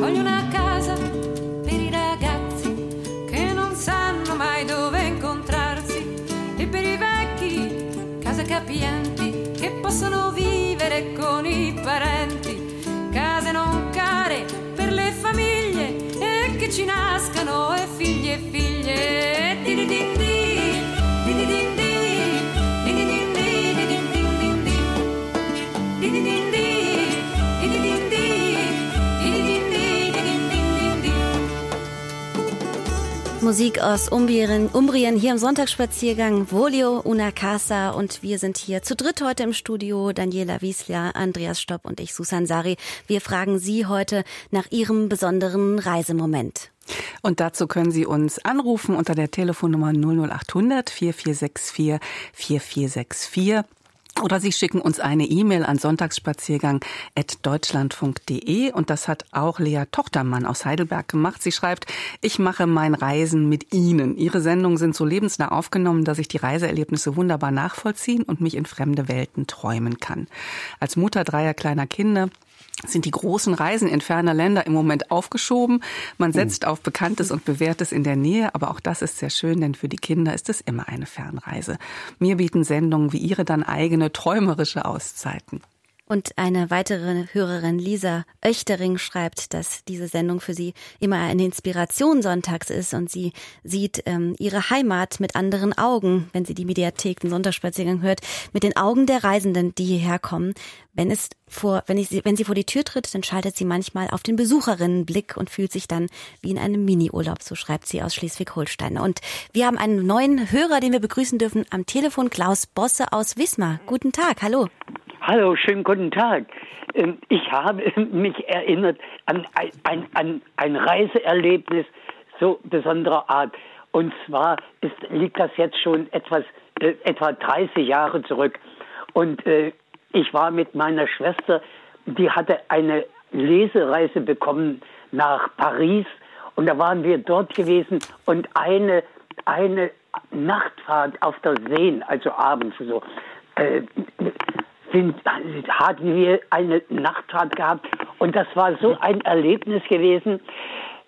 Voglio una casa per i ragazzi che non sanno mai dove incontrarsi e per i vecchi case capienti che possono vivere con i parenti, case non care per le famiglie e che ci nascano Musik aus Umbrien, Umbrien hier im Sonntagsspaziergang, Volio una Casa und wir sind hier zu dritt heute im Studio, Daniela Wiesler, Andreas Stopp und ich, Susan Sari. Wir fragen Sie heute nach Ihrem besonderen Reisemoment. Und dazu können Sie uns anrufen unter der Telefonnummer 00800 4464 4464. Oder Sie schicken uns eine E-Mail an sonntagsspaziergang.deutschlandfunk.de und das hat auch Lea Tochtermann aus Heidelberg gemacht. Sie schreibt, ich mache mein Reisen mit Ihnen. Ihre Sendungen sind so lebensnah aufgenommen, dass ich die Reiseerlebnisse wunderbar nachvollziehen und mich in fremde Welten träumen kann. Als Mutter dreier kleiner Kinder sind die großen Reisen in ferne Länder im Moment aufgeschoben. Man setzt auf Bekanntes und Bewährtes in der Nähe, aber auch das ist sehr schön, denn für die Kinder ist es immer eine Fernreise. Mir bieten Sendungen wie Ihre dann eigene träumerische Auszeiten. Und eine weitere Hörerin, Lisa Oechtering, schreibt, dass diese Sendung für sie immer eine Inspiration sonntags ist und sie sieht ähm, ihre Heimat mit anderen Augen, wenn sie die Mediathek, den Sonntagsspaziergang hört, mit den Augen der Reisenden, die hierher kommen. Wenn es vor, wenn, ich, sie- wenn sie vor die Tür tritt, dann schaltet sie manchmal auf den Besucherinnenblick und fühlt sich dann wie in einem Miniurlaub, so schreibt sie aus Schleswig-Holstein. Und wir haben einen neuen Hörer, den wir begrüßen dürfen am Telefon, Klaus Bosse aus Wismar. Guten Tag, hallo. Hallo, schönen guten Tag. Ähm, Ich habe mich erinnert an ein, an ein Reiseerlebnis so besonderer Art. Und zwar ist, liegt das jetzt schon etwas, äh, etwa 30 Jahre zurück. Und äh, ich war mit meiner Schwester, die hatte eine Lesereise bekommen nach Paris. Und da waren wir dort gewesen und eine, eine Nachtfahrt auf der Seen, also abends so, äh, sind, hatten wir eine Nachtfahrt gehabt und das war so ein Erlebnis gewesen.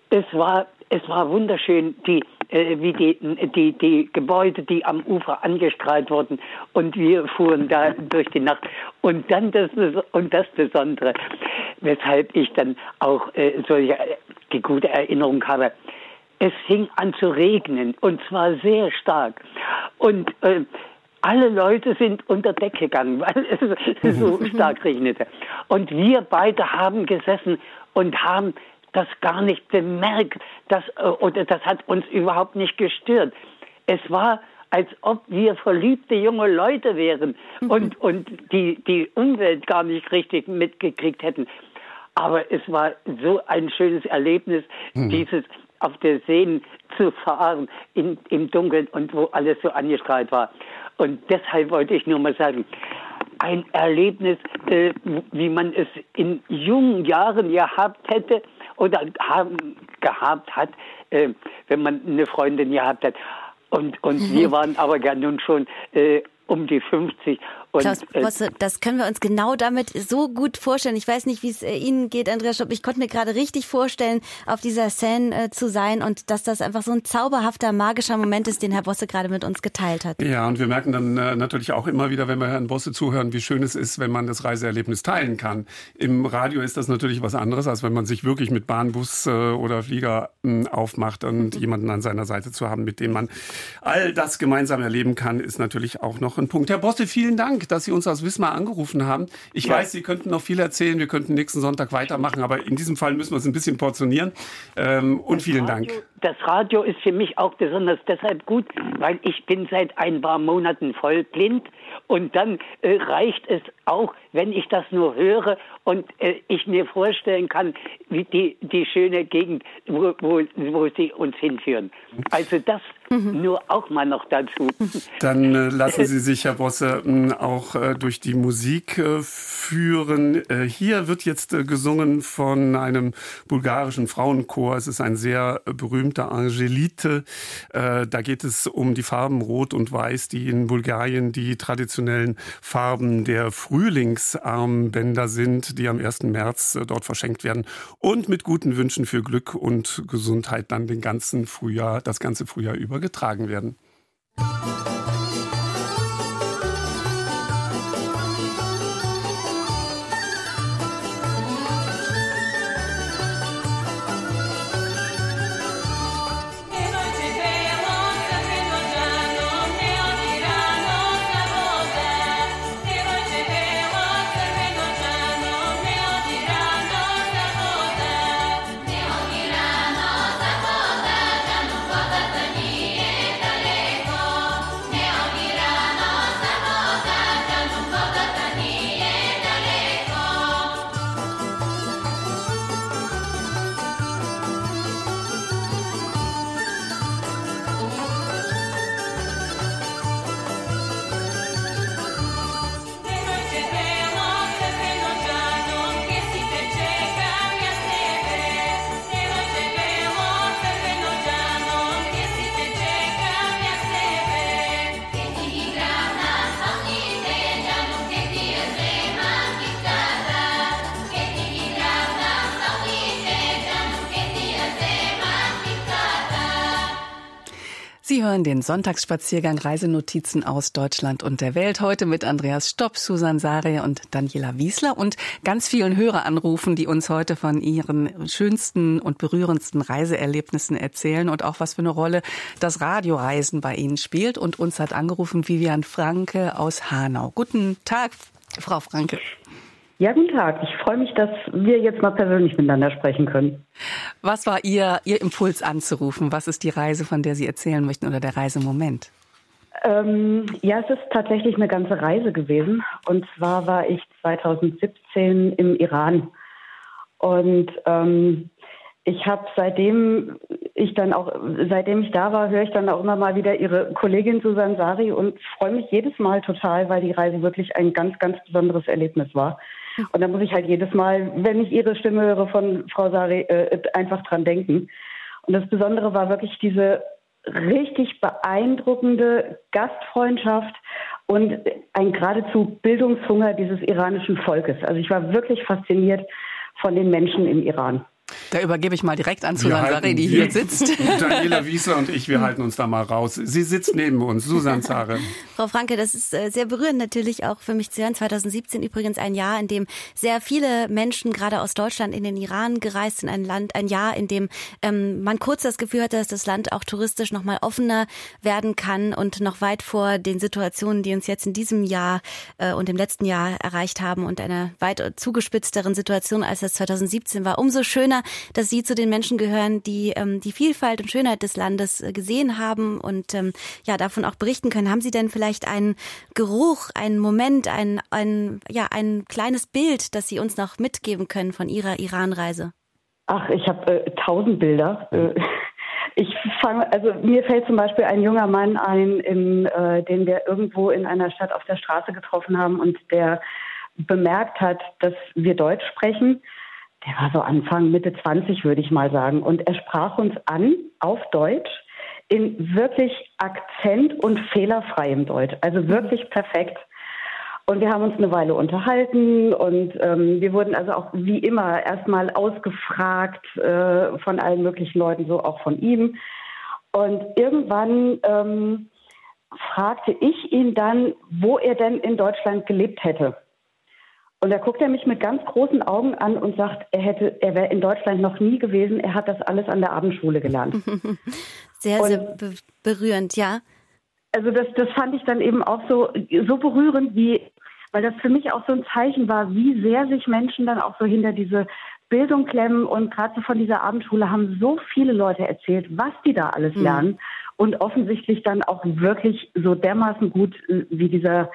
Es war, es war wunderschön, die, äh, wie die, die, die Gebäude, die am Ufer angestrahlt wurden und wir fuhren da durch die Nacht. Und dann das, und das Besondere, weshalb ich dann auch äh, solche, die gute Erinnerung habe. es fing an zu regnen und zwar sehr stark. Und äh, alle Leute sind unter Deck gegangen, weil es so stark regnete. Und wir beide haben gesessen und haben das gar nicht bemerkt, das, äh, oder das hat uns überhaupt nicht gestört. Es war, als ob wir verliebte junge Leute wären und, und die, die Umwelt gar nicht richtig mitgekriegt hätten. Aber es war so ein schönes Erlebnis, mhm. dieses auf der Seen zu fahren in, im Dunkeln und wo alles so angestrahlt war. Und deshalb wollte ich nur mal sagen, ein Erlebnis, äh, wie man es in jungen Jahren gehabt hätte oder haben, gehabt hat, äh, wenn man eine Freundin gehabt hat. Und, und mhm. wir waren aber ja nun schon äh, um die 50 und, Klaus äh, Bosse, das können wir uns genau damit so gut vorstellen. Ich weiß nicht, wie es äh, Ihnen geht, Andreas Schopp. Ich konnte mir gerade richtig vorstellen, auf dieser Szene äh, zu sein und dass das einfach so ein zauberhafter, magischer Moment ist, den Herr Bosse gerade mit uns geteilt hat. Ja, und wir merken dann äh, natürlich auch immer wieder, wenn wir Herrn Bosse zuhören, wie schön es ist, wenn man das Reiseerlebnis teilen kann. Im Radio ist das natürlich was anderes, als wenn man sich wirklich mit Bahn, Bus äh, oder Flieger hm, aufmacht und mhm. jemanden an seiner Seite zu haben, mit dem man all das gemeinsam erleben kann, ist natürlich auch noch ein Punkt. Herr Bosse, vielen Dank dass Sie uns aus Wismar angerufen haben. Ich ja. weiß, Sie könnten noch viel erzählen. Wir könnten nächsten Sonntag weitermachen, aber in diesem Fall müssen wir es ein bisschen portionieren. Ähm, und das vielen Radio, Dank. Das Radio ist für mich auch besonders deshalb gut, weil ich bin seit ein paar Monaten voll blind und dann äh, reicht es auch, wenn ich das nur höre und äh, ich mir vorstellen kann, wie die, die schöne Gegend, wo, wo, wo sie uns hinführen. Also das nur auch mal noch dazu. Dann äh, lassen Sie sich, Herr Bosse, auch äh, durch die Musik äh, führen. Äh, hier wird jetzt gesungen von einem bulgarischen Frauenchor. Es ist ein sehr berühmter Angelite. Da geht es um die Farben Rot und Weiß, die in Bulgarien die traditionellen Farben der Frühlingsarmbänder sind, die am 1. März dort verschenkt werden. Und mit guten Wünschen für Glück und Gesundheit dann den ganzen Frühjahr, das ganze Frühjahr über getragen werden. Den Sonntagsspaziergang Reisenotizen aus Deutschland und der Welt heute mit Andreas Stopp, Susan Sare und Daniela Wiesler und ganz vielen Höreranrufen, die uns heute von ihren schönsten und berührendsten Reiseerlebnissen erzählen und auch was für eine Rolle das Radioreisen bei ihnen spielt. Und uns hat angerufen Vivian Franke aus Hanau. Guten Tag, Frau Franke. Ja, guten Tag. Ich freue mich, dass wir jetzt mal persönlich miteinander sprechen können. Was war Ihr, Ihr Impuls anzurufen? Was ist die Reise, von der Sie erzählen möchten oder der Reisemoment? Ähm, ja, es ist tatsächlich eine ganze Reise gewesen. Und zwar war ich 2017 im Iran. Und ähm, ich habe seitdem ich dann auch, seitdem ich da war, höre ich dann auch immer mal wieder ihre Kollegin Susan Sari und freue mich jedes Mal total, weil die Reise wirklich ein ganz, ganz besonderes Erlebnis war. Und da muss ich halt jedes Mal, wenn ich Ihre Stimme höre von Frau Sari, äh, einfach dran denken. Und das Besondere war wirklich diese richtig beeindruckende Gastfreundschaft und ein geradezu Bildungshunger dieses iranischen Volkes. Also ich war wirklich fasziniert von den Menschen im Iran. Da übergebe ich mal direkt an Wir Susan halten- Sarri, die hier sitzt. Daniela Wiesler und ich, wir halten uns da mal raus. Sie sitzt neben uns, Susan Zare. Frau Franke, das ist äh, sehr berührend natürlich auch für mich zu hören. 2017 übrigens ein Jahr, in dem sehr viele Menschen gerade aus Deutschland in den Iran gereist sind. Ein Land, ein Jahr, in dem ähm, man kurz das Gefühl hatte, dass das Land auch touristisch noch mal offener werden kann und noch weit vor den Situationen, die uns jetzt in diesem Jahr äh, und im letzten Jahr erreicht haben und einer weit zugespitzteren Situation, als das 2017 war. Umso schöner, dass Sie zu den Menschen gehören, die ähm, die Vielfalt und Schönheit des Landes äh, gesehen haben und ähm, ja davon auch berichten können. Haben Sie denn vielleicht einen Geruch, einen Moment, ein, ein, ja, ein kleines Bild, das Sie uns noch mitgeben können von Ihrer Iranreise? Ach, ich habe äh, tausend Bilder. Äh, ich fange, also mir fällt zum Beispiel ein junger Mann ein, in, äh, den wir irgendwo in einer Stadt auf der Straße getroffen haben und der bemerkt hat, dass wir Deutsch sprechen. Der war so Anfang, Mitte 20, würde ich mal sagen. Und er sprach uns an auf Deutsch in wirklich akzent- und fehlerfreiem Deutsch. Also wirklich perfekt. Und wir haben uns eine Weile unterhalten und ähm, wir wurden also auch wie immer erstmal ausgefragt äh, von allen möglichen Leuten, so auch von ihm. Und irgendwann ähm, fragte ich ihn dann, wo er denn in Deutschland gelebt hätte. Und da guckt er mich mit ganz großen Augen an und sagt, er hätte, er wäre in Deutschland noch nie gewesen, er hat das alles an der Abendschule gelernt. Sehr, sehr be berührend, ja. Also das, das fand ich dann eben auch so, so berührend, wie, weil das für mich auch so ein Zeichen war, wie sehr sich Menschen dann auch so hinter diese Bildung klemmen und gerade so von dieser Abendschule haben so viele Leute erzählt, was die da alles Mhm. lernen und offensichtlich dann auch wirklich so dermaßen gut äh, wie dieser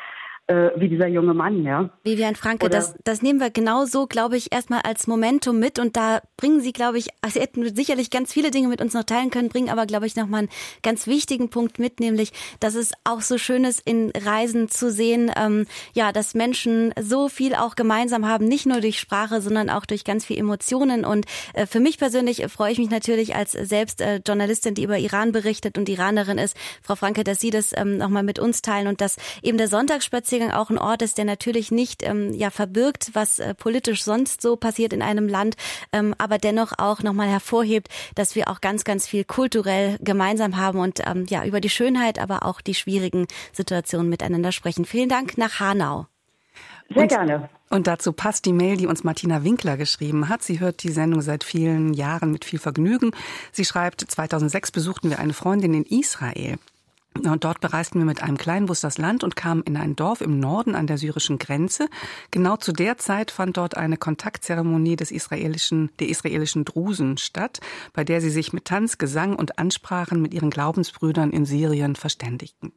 äh, wie dieser junge Mann, ja. Vivian Franke, Oder- das, das nehmen wir genauso, glaube ich, erstmal als Momentum mit und da bringen Sie, glaube ich, also Sie hätten sicherlich ganz viele Dinge mit uns noch teilen können, bringen aber, glaube ich, nochmal einen ganz wichtigen Punkt mit, nämlich, dass es auch so schön ist, in Reisen zu sehen, ähm, ja, dass Menschen so viel auch gemeinsam haben, nicht nur durch Sprache, sondern auch durch ganz viel Emotionen und äh, für mich persönlich äh, freue ich mich natürlich als selbst äh, Journalistin, die über Iran berichtet und Iranerin ist, Frau Franke, dass Sie das ähm, nochmal mit uns teilen und dass eben der Sonntagsspaziergang auch ein Ort ist, der natürlich nicht ähm, ja verbirgt, was äh, politisch sonst so passiert in einem Land, ähm, aber dennoch auch nochmal hervorhebt, dass wir auch ganz, ganz viel kulturell gemeinsam haben und ähm, ja über die Schönheit, aber auch die schwierigen Situationen miteinander sprechen. Vielen Dank nach Hanau. Sehr Und- gerne. Und dazu passt die Mail, die uns Martina Winkler geschrieben hat. Sie hört die Sendung seit vielen Jahren mit viel Vergnügen. Sie schreibt, 2006 besuchten wir eine Freundin in Israel. Und dort bereisten wir mit einem Kleinbus das Land und kamen in ein Dorf im Norden an der syrischen Grenze. Genau zu der Zeit fand dort eine Kontaktzeremonie des israelischen, der israelischen Drusen statt, bei der sie sich mit Tanz, Gesang und Ansprachen mit ihren Glaubensbrüdern in Syrien verständigten.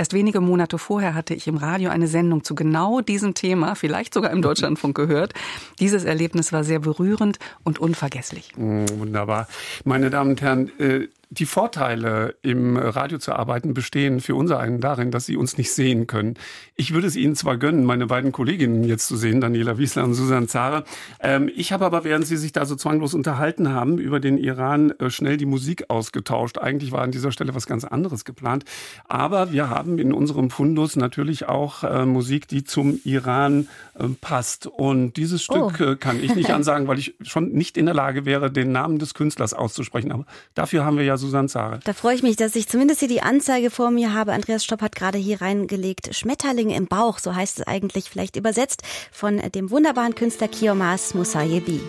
Erst wenige Monate vorher hatte ich im Radio eine Sendung zu genau diesem Thema, vielleicht sogar im Deutschlandfunk gehört. Dieses Erlebnis war sehr berührend und unvergesslich. Mm, Wunderbar. Meine Damen und Herren, äh, die Vorteile im Radio zu arbeiten bestehen für unser einen darin, dass Sie uns nicht sehen können. Ich würde es Ihnen zwar gönnen, meine beiden Kolleginnen jetzt zu sehen, Daniela Wiesler und Susan Zare. Ähm, ich habe aber, während Sie sich da so zwanglos unterhalten haben, über den Iran äh, schnell die Musik ausgetauscht. Eigentlich war an dieser Stelle was ganz anderes geplant. Aber wir haben in unserem Fundus natürlich auch äh, Musik, die zum Iran äh, passt. Und dieses Stück Oh. kann ich nicht ansagen, weil ich schon nicht in der Lage wäre, den Namen des Künstlers auszusprechen. Aber dafür haben wir ja Susanne Zare. Da freue ich mich, dass ich zumindest hier die Anzeige vor mir habe. Andreas Stopp hat gerade hier reingelegt. Schmetterlinge im Bauch, so heißt es eigentlich vielleicht übersetzt, von dem wunderbaren Künstler Kiomas Musayebi.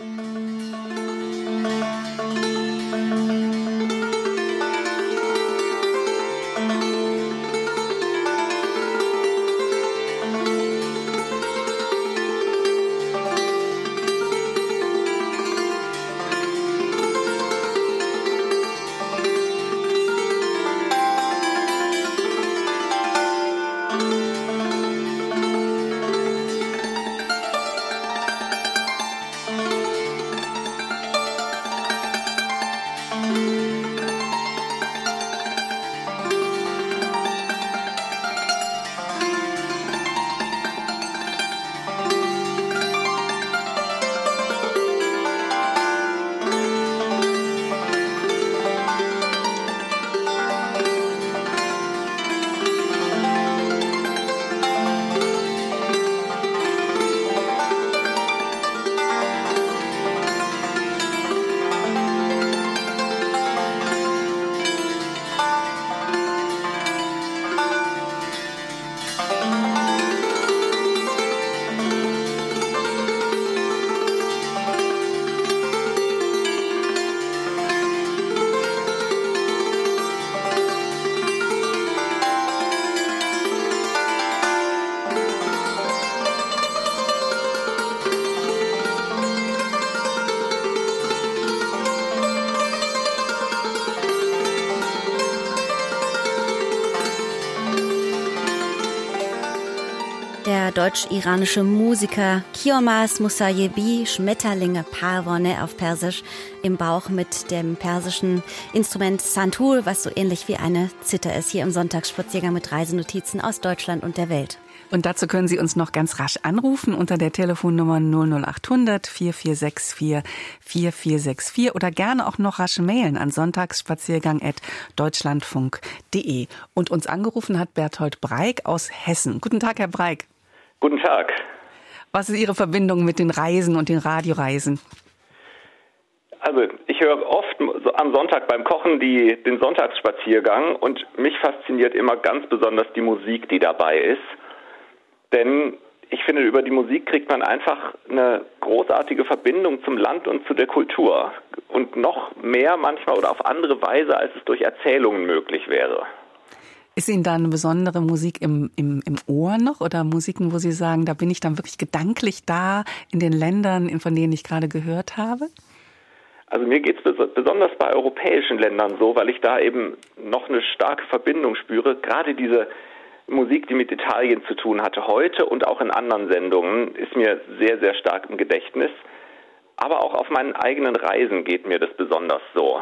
Deutsch-iranische Musiker Kiomars Musayebi, Schmetterlinge Parvone auf Persisch, im Bauch mit dem persischen Instrument Santur, was so ähnlich wie eine Zither ist, hier im Sonntagsspaziergang mit Reisenotizen aus Deutschland und der Welt. Und dazu können Sie uns noch ganz rasch anrufen unter der Telefonnummer 00800 4464 4464 oder gerne auch noch rasch mailen an sonntagsspaziergang.deutschlandfunk.de. Und uns angerufen hat Berthold Breik aus Hessen. Guten Tag, Herr Breik. Guten Tag. Was ist Ihre Verbindung mit den Reisen und den Radioreisen? Also ich höre oft am Sonntag beim Kochen die, den Sonntagsspaziergang und mich fasziniert immer ganz besonders die Musik, die dabei ist. Denn ich finde, über die Musik kriegt man einfach eine großartige Verbindung zum Land und zu der Kultur. Und noch mehr manchmal oder auf andere Weise, als es durch Erzählungen möglich wäre. Ist Ihnen da eine besondere Musik im, im, im Ohr noch oder Musiken, wo Sie sagen, da bin ich dann wirklich gedanklich da in den Ländern, von denen ich gerade gehört habe? Also mir geht es besonders bei europäischen Ländern so, weil ich da eben noch eine starke Verbindung spüre. Gerade diese Musik, die mit Italien zu tun hatte, heute und auch in anderen Sendungen, ist mir sehr, sehr stark im Gedächtnis. Aber auch auf meinen eigenen Reisen geht mir das besonders so.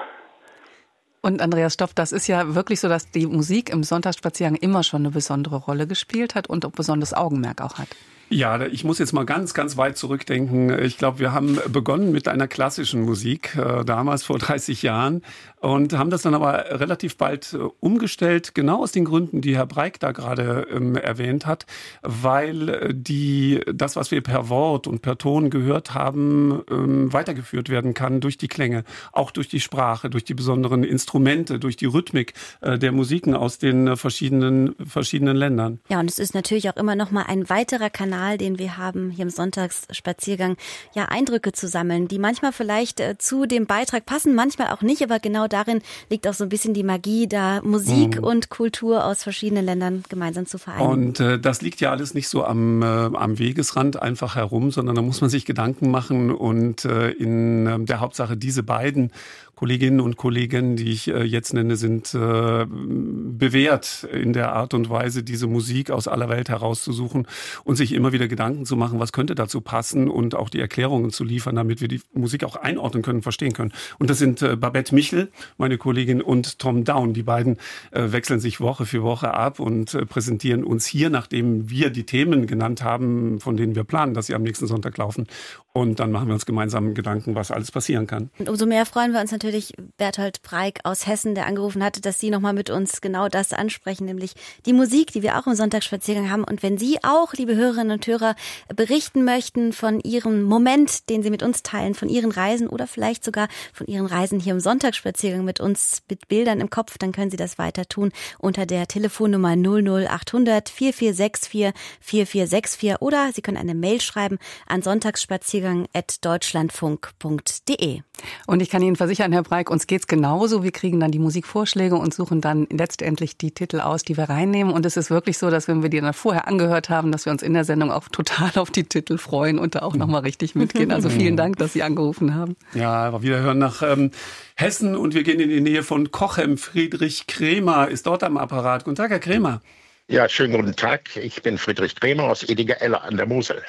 Und Andreas Stoff, das ist ja wirklich so, dass die Musik im Sonntagsspaziergang immer schon eine besondere Rolle gespielt hat und ein besonderes Augenmerk auch hat. Ja, ich muss jetzt mal ganz, ganz weit zurückdenken. Ich glaube, wir haben begonnen mit einer klassischen Musik, äh, damals vor 30 Jahren, und haben das dann aber relativ bald äh, umgestellt, genau aus den Gründen, die Herr Breik da gerade ähm, erwähnt hat, weil äh, die, das, was wir per Wort und per Ton gehört haben, ähm, weitergeführt werden kann durch die Klänge, auch durch die Sprache, durch die besonderen Instrumente, durch die Rhythmik äh, der Musiken aus den äh, verschiedenen, verschiedenen Ländern. Ja, und es ist natürlich auch immer noch mal ein weiterer Kanal, Kanal, den wir haben hier im Sonntagsspaziergang, ja Eindrücke zu sammeln, die manchmal vielleicht äh, zu dem Beitrag passen, manchmal auch nicht, aber genau darin liegt auch so ein bisschen die Magie, da Musik mhm. und Kultur aus verschiedenen Ländern gemeinsam zu vereinen. Und äh, das liegt ja alles nicht so am, äh, am Wegesrand einfach herum, sondern da muss man sich Gedanken machen und äh, in äh, der Hauptsache diese beiden Kolleginnen und Kollegen, die ich äh, jetzt nenne, sind äh, bewährt in der Art und Weise, diese Musik aus aller Welt herauszusuchen und sich immer wieder Gedanken zu machen, was könnte dazu passen und auch die Erklärungen zu liefern, damit wir die Musik auch einordnen können, verstehen können. Und das sind äh, Babette Michel, meine Kollegin, und Tom Down. Die beiden wechseln sich Woche für Woche ab und präsentieren uns hier, nachdem wir die Themen genannt haben, von denen wir planen, dass sie am nächsten Sonntag laufen. Und dann machen wir uns gemeinsam Gedanken, was alles passieren kann. Umso mehr freuen wir uns natürlich, natürlich Berthold Breik aus Hessen, der angerufen hatte, dass Sie nochmal mit uns genau das ansprechen, nämlich die Musik, die wir auch im Sonntagsspaziergang haben. Und wenn Sie auch, liebe Hörerinnen und Hörer, berichten möchten von Ihrem Moment, den Sie mit uns teilen, von Ihren Reisen oder vielleicht sogar von Ihren Reisen hier im Sonntagsspaziergang mit uns mit Bildern im Kopf, dann können Sie das weiter tun unter der Telefonnummer 00800 4464 4464 oder Sie können eine Mail schreiben an sonntagsspaziergang.deutschlandfunk.de. Und ich kann Ihnen versichern, Herr Breik, uns geht's genauso. Wir kriegen dann die Musikvorschläge und suchen dann letztendlich die Titel aus, die wir reinnehmen. Und es ist wirklich so, dass wenn wir die dann vorher angehört haben, dass wir uns in der Sendung auch total auf die Titel freuen und da auch nochmal richtig mitgehen. Also vielen Dank, dass Sie angerufen haben. Ja, wir hören nach ähm, Hessen und wir gehen in die Nähe von Kochem. Friedrich Kremer ist dort am Apparat. Guten Tag, Herr Kremer. Ja, schönen guten Tag. Ich bin Friedrich Kremer aus Ediger-Eller an der Mosel.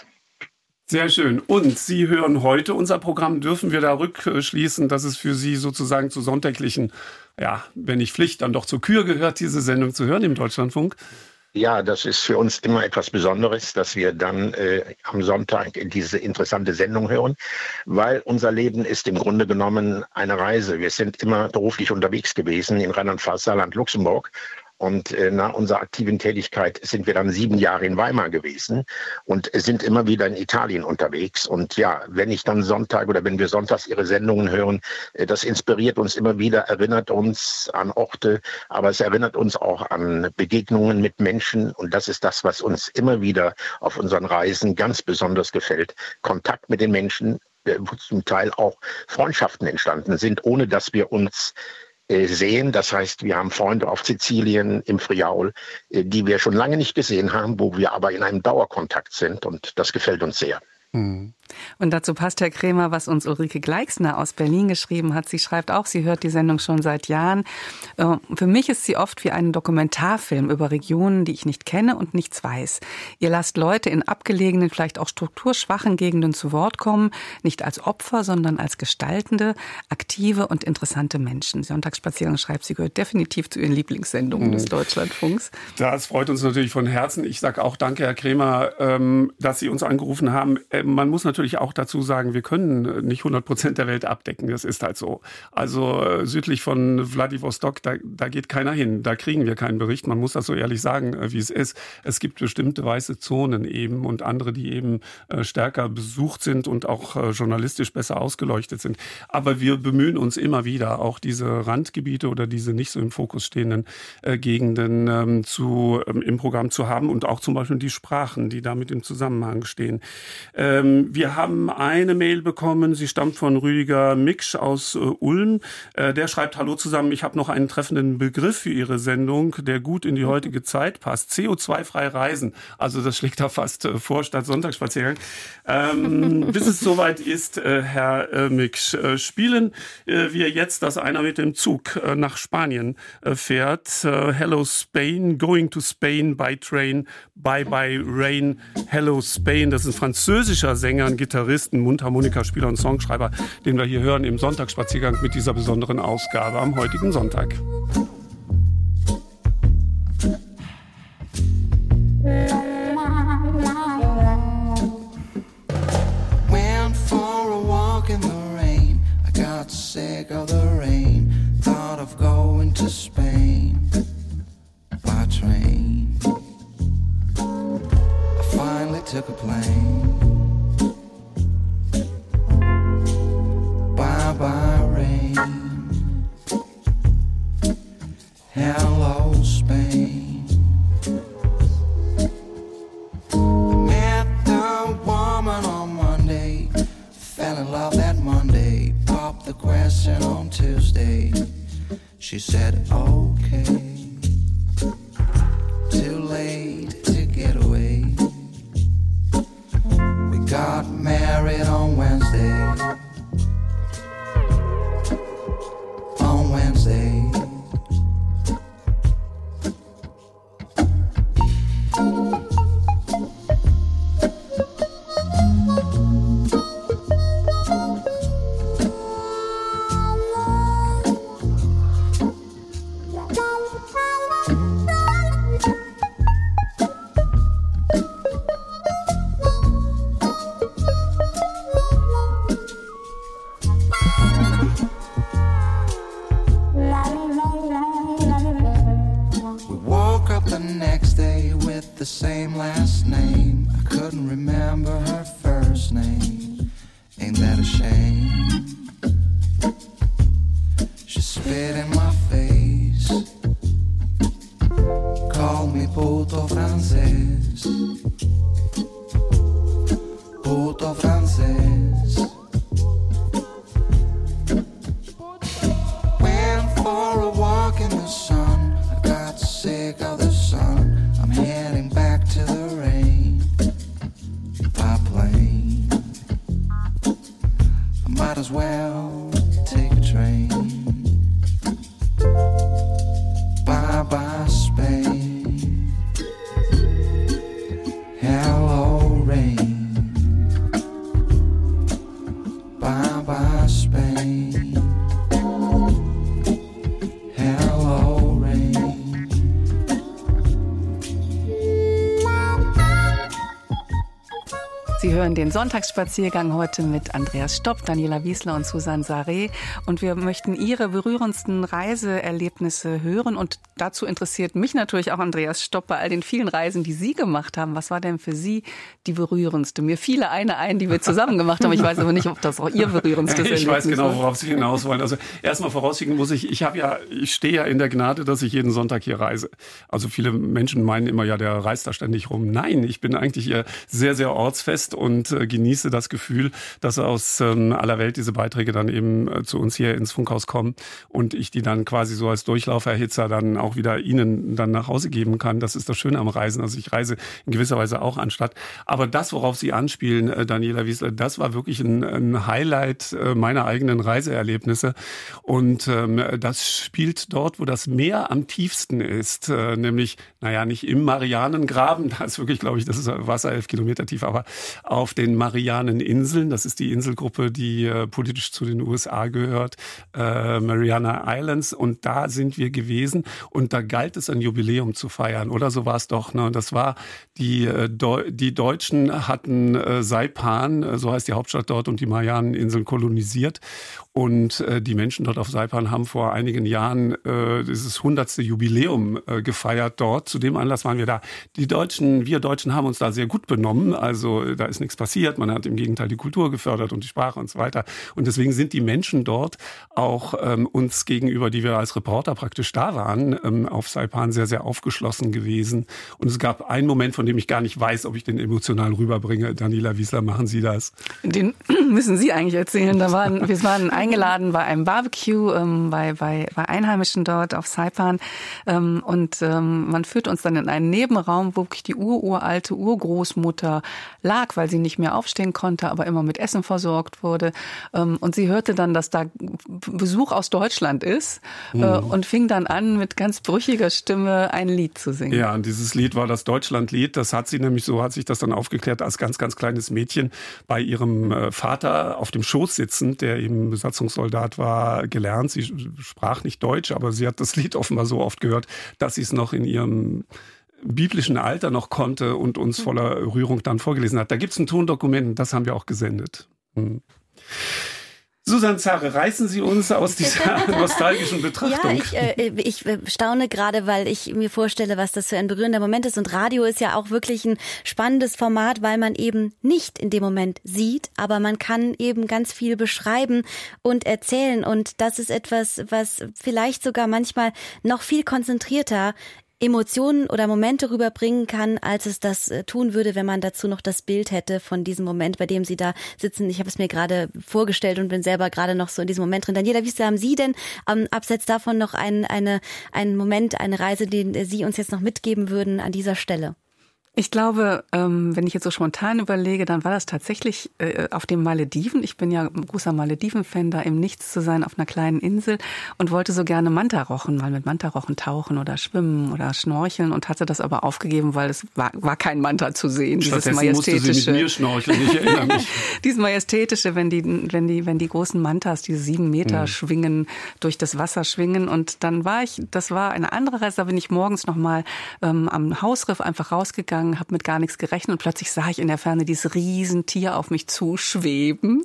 Sehr schön. Und Sie hören heute unser Programm. Dürfen wir da rückschließen, dass es für Sie sozusagen zu sonntäglichen, ja, wenn nicht Pflicht, dann doch zur Kür gehört, diese Sendung zu hören im Deutschlandfunk? Ja, das ist für uns immer etwas Besonderes, dass wir dann äh, am Sonntag diese interessante Sendung hören, weil unser Leben ist im Grunde genommen eine Reise. Wir sind immer beruflich unterwegs gewesen in Rheinland-Pfalz, Saarland, Luxemburg und äh, nach unserer aktiven Tätigkeit sind wir dann sieben Jahre in Weimar gewesen und sind immer wieder in Italien unterwegs. Und ja, wenn ich dann Sonntag oder wenn wir sonntags Ihre Sendungen hören, äh, das inspiriert uns immer wieder, erinnert uns an Orte, aber es erinnert uns auch an Begegnungen mit Menschen. Und das ist das, was uns immer wieder auf unseren Reisen ganz besonders gefällt. Kontakt mit den Menschen, äh, wo zum Teil auch Freundschaften entstanden sind, ohne dass wir uns sehen. Das heißt, wir haben Freunde auf Sizilien, im Friaul, äh, die wir schon lange nicht gesehen haben, wo wir aber in einem Dauerkontakt sind und das gefällt uns sehr. Hm. Und dazu passt, Herr Krämer, was uns Ulrike Gleixner aus Berlin geschrieben hat. Sie schreibt auch, sie hört die Sendung schon seit Jahren. Äh, für mich ist sie oft wie ein Dokumentarfilm über Regionen, die ich nicht kenne und nichts weiß. Ihr lasst Leute in abgelegenen, vielleicht auch strukturschwachen Gegenden zu Wort kommen, nicht als Opfer, sondern als gestaltende, aktive und interessante Menschen. Sonntagsspaziergang schreibt, sie gehört definitiv zu ihren Lieblingssendungen mhm. des Deutschlandfunks. Das freut uns natürlich von Herzen. Ich sage auch danke, Herr Krämer, ähm, dass Sie uns angerufen haben. Äh, man muss natürlich natürlich auch dazu sagen, wir können nicht 100 Prozent der Welt abdecken. Das ist halt so. Also äh, südlich von Vladivostok, da, da geht keiner hin. Da kriegen wir keinen Bericht. Man muss das so ehrlich sagen, äh, wie es ist. Es gibt bestimmte weiße Zonen eben und andere, die eben äh, stärker besucht sind und auch journalistisch besser ausgeleuchtet sind. Aber wir bemühen uns immer wieder, auch diese Randgebiete oder diese nicht so im Fokus stehenden Gegenden ähm, zu, ähm, im Programm zu haben und auch zum Beispiel die Sprachen, die damit im Zusammenhang stehen. Ähm, wir wir haben eine Mail bekommen, sie stammt von Rüdiger Miksch aus äh, Ulm. Äh, der schreibt, hallo zusammen, ich habe noch einen treffenden Begriff für Ihre Sendung, der gut in die heutige Zeit passt. CO2-frei reisen. Also das schlägt da fast äh, vor statt Sonntagsspaziergang. Ähm, bis es soweit ist, äh, Herr äh, Miksch, äh, spielen wir jetzt, dass einer mit dem Zug nach Spanien fährt. Hello Spain, going to Spain by train, bye bye rain. Hello Spain, das ist ein französischer Sänger, ein Gitarristen, Mundharmonikaspieler und Songschreiber, den wir hier hören im Sonntagsspaziergang mit dieser besonderen Ausgabe am heutigen Sonntag. Hören den Sonntagsspaziergang heute mit Andreas Stopp, Daniela Wiesler und Susanne Saré. Und wir möchten Ihre berührendsten Reiseerlebnisse hören. Und dazu interessiert mich natürlich auch Andreas Stopp bei all den vielen Reisen, die Sie gemacht haben. Was war denn für Sie die berührendste? Mir fiele eine ein, die wir zusammen gemacht haben. Ich weiß aber nicht, ob das auch Ihr berührendstes ist. Ich weiß genau, worauf Sie hinaus wollen. Also erstmal vorausschicken muss ich, ich habe ja, ich stehe ja in der Gnade, dass ich jeden Sonntag hier reise. Also viele Menschen meinen immer, ja, der reist da ständig rum. Nein, ich bin eigentlich sehr, sehr ortsfest ist und äh, genieße das Gefühl, dass aus ähm, aller Welt diese Beiträge dann eben äh, zu uns hier ins Funkhaus kommen und ich die dann quasi so als Durchlauferhitzer dann auch wieder Ihnen dann nach Hause geben kann. Das ist das Schöne am Reisen. Also ich reise in gewisser Weise auch anstatt. Aber das, worauf Sie anspielen, äh, Daniela Wiesler, das war wirklich ein, ein Highlight äh, meiner eigenen Reiseerlebnisse. Und ähm, das spielt dort, wo das Meer am tiefsten ist, äh, nämlich, naja, nicht im Marianengraben, da ist wirklich, glaube ich, das ist Wasser elf Kilometer tief, aber auf den Marianeninseln, das ist die Inselgruppe, die äh, politisch zu den USA gehört, äh, Mariana Islands. Und da sind wir gewesen und da galt es ein Jubiläum zu feiern, oder so war es doch. Ne? Das war, die, äh, die Deutschen hatten Saipan, so heißt die Hauptstadt dort, und die Marianeninseln kolonisiert. Und äh, die Menschen dort auf Saipan haben vor einigen Jahren äh, dieses hundertste Jubiläum äh, gefeiert dort. Zu dem Anlass waren wir da. Die Deutschen, wir Deutschen haben uns da sehr gut benommen. Also äh, da ist nichts passiert. Man hat im Gegenteil die Kultur gefördert und die Sprache und so weiter. Und deswegen sind die Menschen dort auch ähm, uns gegenüber, die wir als Reporter praktisch da waren, ähm, auf Saipan sehr, sehr aufgeschlossen gewesen. Und es gab einen Moment, von dem ich gar nicht weiß, ob ich den emotional rüberbringe. Daniela Wiesler, machen Sie das? Den müssen Sie eigentlich erzählen. Da waren, wir waren eingeladen bei einem Barbecue ähm, bei, bei, bei Einheimischen dort auf Saipan. Ähm, und ähm, man führt uns dann in einen Nebenraum, wo wirklich die ururalte Urgroßmutter lag, weil sie nicht mehr aufstehen konnte, aber immer mit Essen versorgt wurde. Ähm, und sie hörte dann, dass da Besuch aus Deutschland ist mhm. äh, und fing dann an, mit ganz brüchiger Stimme ein Lied zu singen. Ja, und dieses Lied war das Deutschlandlied. Das hat sie nämlich, so hat sich das dann aufgeklärt, als ganz, ganz kleines Mädchen bei ihrem äh, Vater auf dem Schoß sitzend, der eben Besatzungssoldat war, gelernt. Sie sprach nicht Deutsch, aber sie hat das Lied offenbar so oft gehört, dass sie es noch in ihrem biblischen Alter noch konnte und uns voller Rührung dann vorgelesen hat. Da gibt es ein Tondokument, das haben wir auch gesendet. Hm. Susanne Zare, reißen Sie uns aus dieser nostalgischen Betrachtung. Ja, ich, äh, ich äh, staune gerade, weil ich mir vorstelle, was das für ein berührender Moment ist. Und Radio ist ja auch wirklich ein spannendes Format, weil man eben nicht in dem Moment sieht, aber man kann eben ganz viel beschreiben und erzählen. Und das ist etwas, was vielleicht sogar manchmal noch viel konzentrierter Emotionen oder Momente rüberbringen kann, als es das äh, tun würde, wenn man dazu noch das Bild hätte von diesem Moment, bei dem Sie da sitzen. Ich habe es mir gerade vorgestellt und bin selber gerade noch so in diesem Moment drin. Daniela, wie haben Sie denn ähm, abseits davon noch ein, eine, einen Moment, eine Reise, den Sie uns jetzt noch mitgeben würden an dieser Stelle? Ich glaube, ähm, wenn ich jetzt so spontan überlege, dann war das tatsächlich äh, auf den Malediven. Ich bin ja ein großer Malediven-Fan, da im Nichts zu sein auf einer kleinen Insel und wollte so gerne Mantarochen, mal mit Mantarochen tauchen oder schwimmen oder schnorcheln und hatte das aber aufgegeben, weil es war, war kein Manta zu sehen. Dieses majestätische. Mir schnorcheln, ich erinnere mich. dieses majestätische, wenn die, wenn die, wenn die großen Mantas, diese sieben Meter mhm. schwingen, durch das Wasser schwingen. Und dann war ich, das war eine andere Reise, da bin ich morgens nochmal ähm, am Hausriff einfach rausgegangen gegangen, habe mit gar nichts gerechnet und plötzlich sah ich in der Ferne dieses Riesentier auf mich zuschweben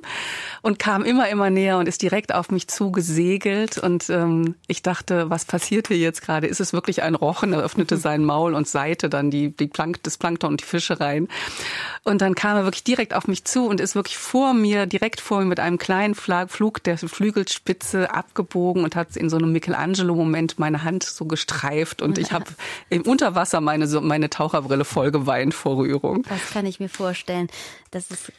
und kam immer, immer näher und ist direkt auf mich zugesegelt. Und ähm, ich dachte, was passiert hier jetzt gerade? Ist es wirklich ein Rochen? Er öffnete sein Maul und seite dann die, die Plank, das Plankton und die Fische rein. Und dann kam er wirklich direkt auf mich zu und ist wirklich vor mir, direkt vor mir mit einem kleinen Flug der Flügelspitze abgebogen und hat in so einem Michelangelo-Moment meine Hand so gestreift und ich habe im Unterwasser meine, meine Taucherbrille voll voll geweint vor Rührung. Das kann ich mir vorstellen. Das ist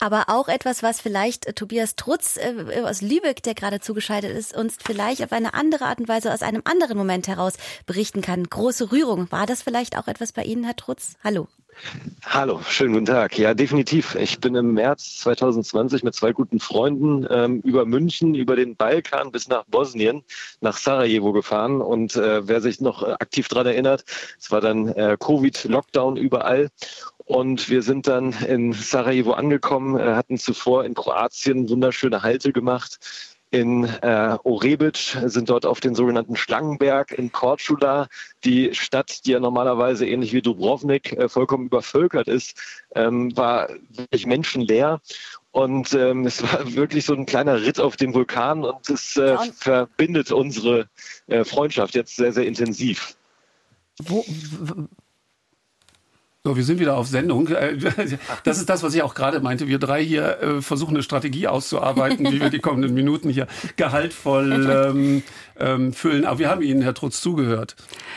aber auch etwas, was vielleicht äh, Tobias Trutz äh, aus Lübeck, der gerade zugeschaltet ist, uns vielleicht auf eine andere Art und Weise aus einem anderen Moment heraus berichten kann. Große Rührung. War das vielleicht auch etwas bei Ihnen, Herr Trutz? Hallo. Hallo, schönen guten Tag. Ja, definitiv. Ich bin im März 2020 mit zwei guten Freunden ähm, über München, über den Balkan bis nach Bosnien, nach Sarajevo gefahren. Und äh, wer sich noch aktiv daran erinnert, es war dann äh, Covid-Lockdown überall. Und wir sind dann in Sarajevo angekommen, äh, hatten zuvor in Kroatien wunderschöne Halte gemacht in äh, Orebic, sind dort auf den sogenannten Schlangenberg in Korčula, die Stadt, die ja normalerweise ähnlich wie Dubrovnik äh, vollkommen übervölkert ist, ähm, war wirklich menschenleer. Und ähm, es war wirklich so ein kleiner Ritt auf dem Vulkan und es äh, verbindet unsere äh, Freundschaft jetzt sehr, sehr intensiv. Wo, so, wir sind wieder auf Sendung. Äh, das ist das, was ich auch gerade meinte. Wir drei hier äh, versuchen eine Strategie auszuarbeiten, wie wir die kommenden Minuten hier gehaltvoll ähm, ähm, füllen. Aber wir haben Ihnen, Herr Trutz, zugehört.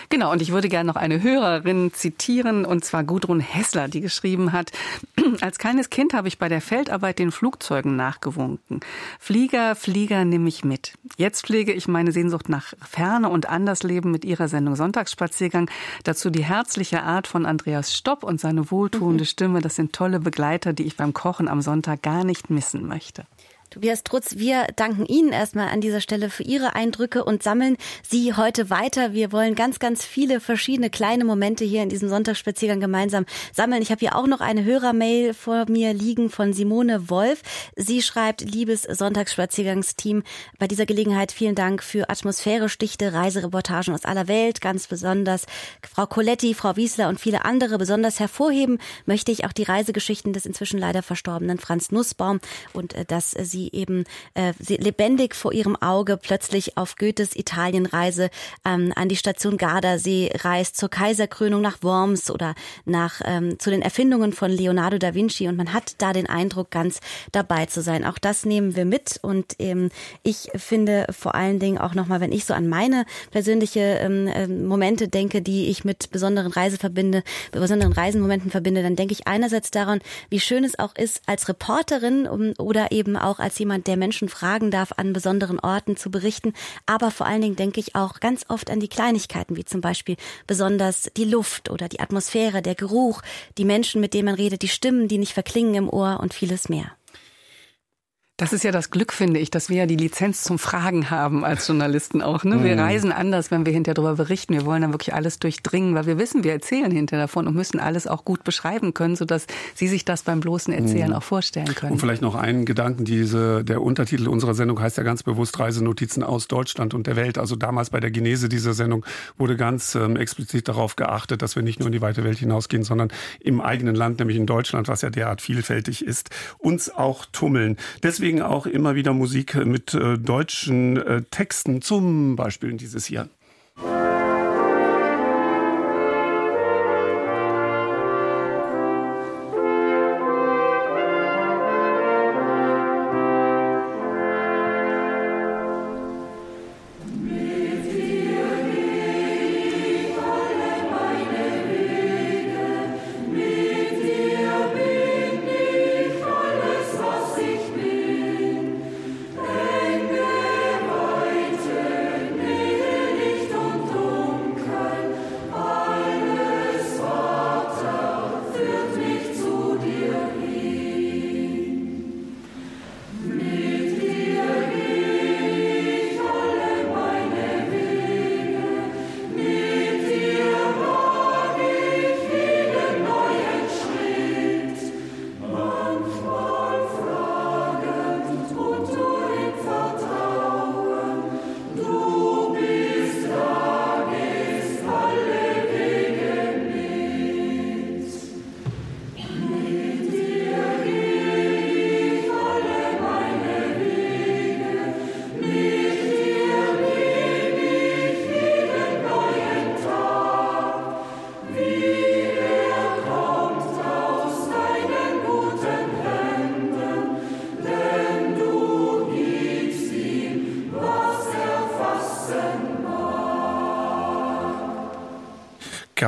Genau, und ich würde gerne noch eine Hörerin zitieren, und zwar Gudrun Hessler, die geschrieben hat, als kleines Kind habe ich bei der Feldarbeit den Flugzeugen nachgewunken. Flieger, Flieger, nimm mich mit. Jetzt pflege ich meine Sehnsucht nach Ferne und Andersleben mit ihrer Sendung Sonntagsspaziergang. Dazu die herzliche Art von Andreas Stopp und seine wohltuende mhm. Stimme. Das sind tolle Begleiter, die ich beim Kochen am Sonntag gar nicht missen möchte. Tobias Trutz, wir danken Ihnen erstmal an dieser Stelle für Ihre Eindrücke und sammeln sie heute weiter. Wir wollen ganz, ganz viele verschiedene kleine Momente hier in diesem Sonntagsspaziergang gemeinsam sammeln. Ich habe hier auch noch eine Hörermail vor mir liegen von Simone Wolf. Sie schreibt, liebes Sonntagsspaziergangsteam, bei dieser Gelegenheit vielen Dank für atmosphärisch dichte Reisereportagen aus aller Welt. Ganz besonders Frau Coletti, Frau Wiesler und viele andere. Besonders hervorheben möchte ich auch die Reisegeschichten des inzwischen leider verstorbenen Franz Nussbaum und äh, dass sie sie eben äh, lebendig vor ihrem Auge plötzlich auf Goethes Italienreise ähm, an die Station Gardasee reist, zur Kaiserkrönung nach Worms oder nach ähm, zu den Erfindungen von Leonardo da Vinci. Und man hat da den Eindruck, ganz dabei zu sein. Auch das nehmen wir mit. Und ähm, ich finde vor allen Dingen auch nochmal, wenn ich so an meine persönliche ähm, ähm, Momente denke, die ich mit besonderen Reise verbinde, besonderen Reisenmomenten verbinde, dann denke ich einerseits daran, wie schön es auch ist, als Reporterin um, oder eben auch als jemand, der Menschen fragen darf, an besonderen Orten zu berichten. Aber vor allen Dingen denke ich auch ganz oft an die Kleinigkeiten, wie zum Beispiel besonders die Luft oder die Atmosphäre, der Geruch, die Menschen, mit denen man redet, die Stimmen, die nicht verklingen im Ohr und vieles mehr. Das ist ja das Glück, finde ich, dass wir ja die Lizenz zum Fragen haben als Journalisten auch. Ne? Wir mhm. reisen anders, wenn wir hinterher darüber berichten. Wir wollen dann wirklich alles durchdringen, weil wir wissen, wir erzählen hinterher davon und müssen alles auch gut beschreiben können, sodass Sie sich das beim bloßen Erzählen mhm. auch vorstellen können. Und vielleicht noch einen Gedanken. Diese, der Untertitel unserer Sendung heißt ja ganz bewusst Reisenotizen aus Deutschland und der Welt. Also damals bei der Genese dieser Sendung wurde ganz ähm, explizit darauf geachtet, dass wir nicht nur in die weite Welt hinausgehen, sondern im eigenen Land, nämlich in Deutschland, was ja derart vielfältig ist, uns auch tummeln. Deswegen deswegen auch immer wieder Musik mit äh, deutschen äh, Texten, zum Beispiel dieses hier.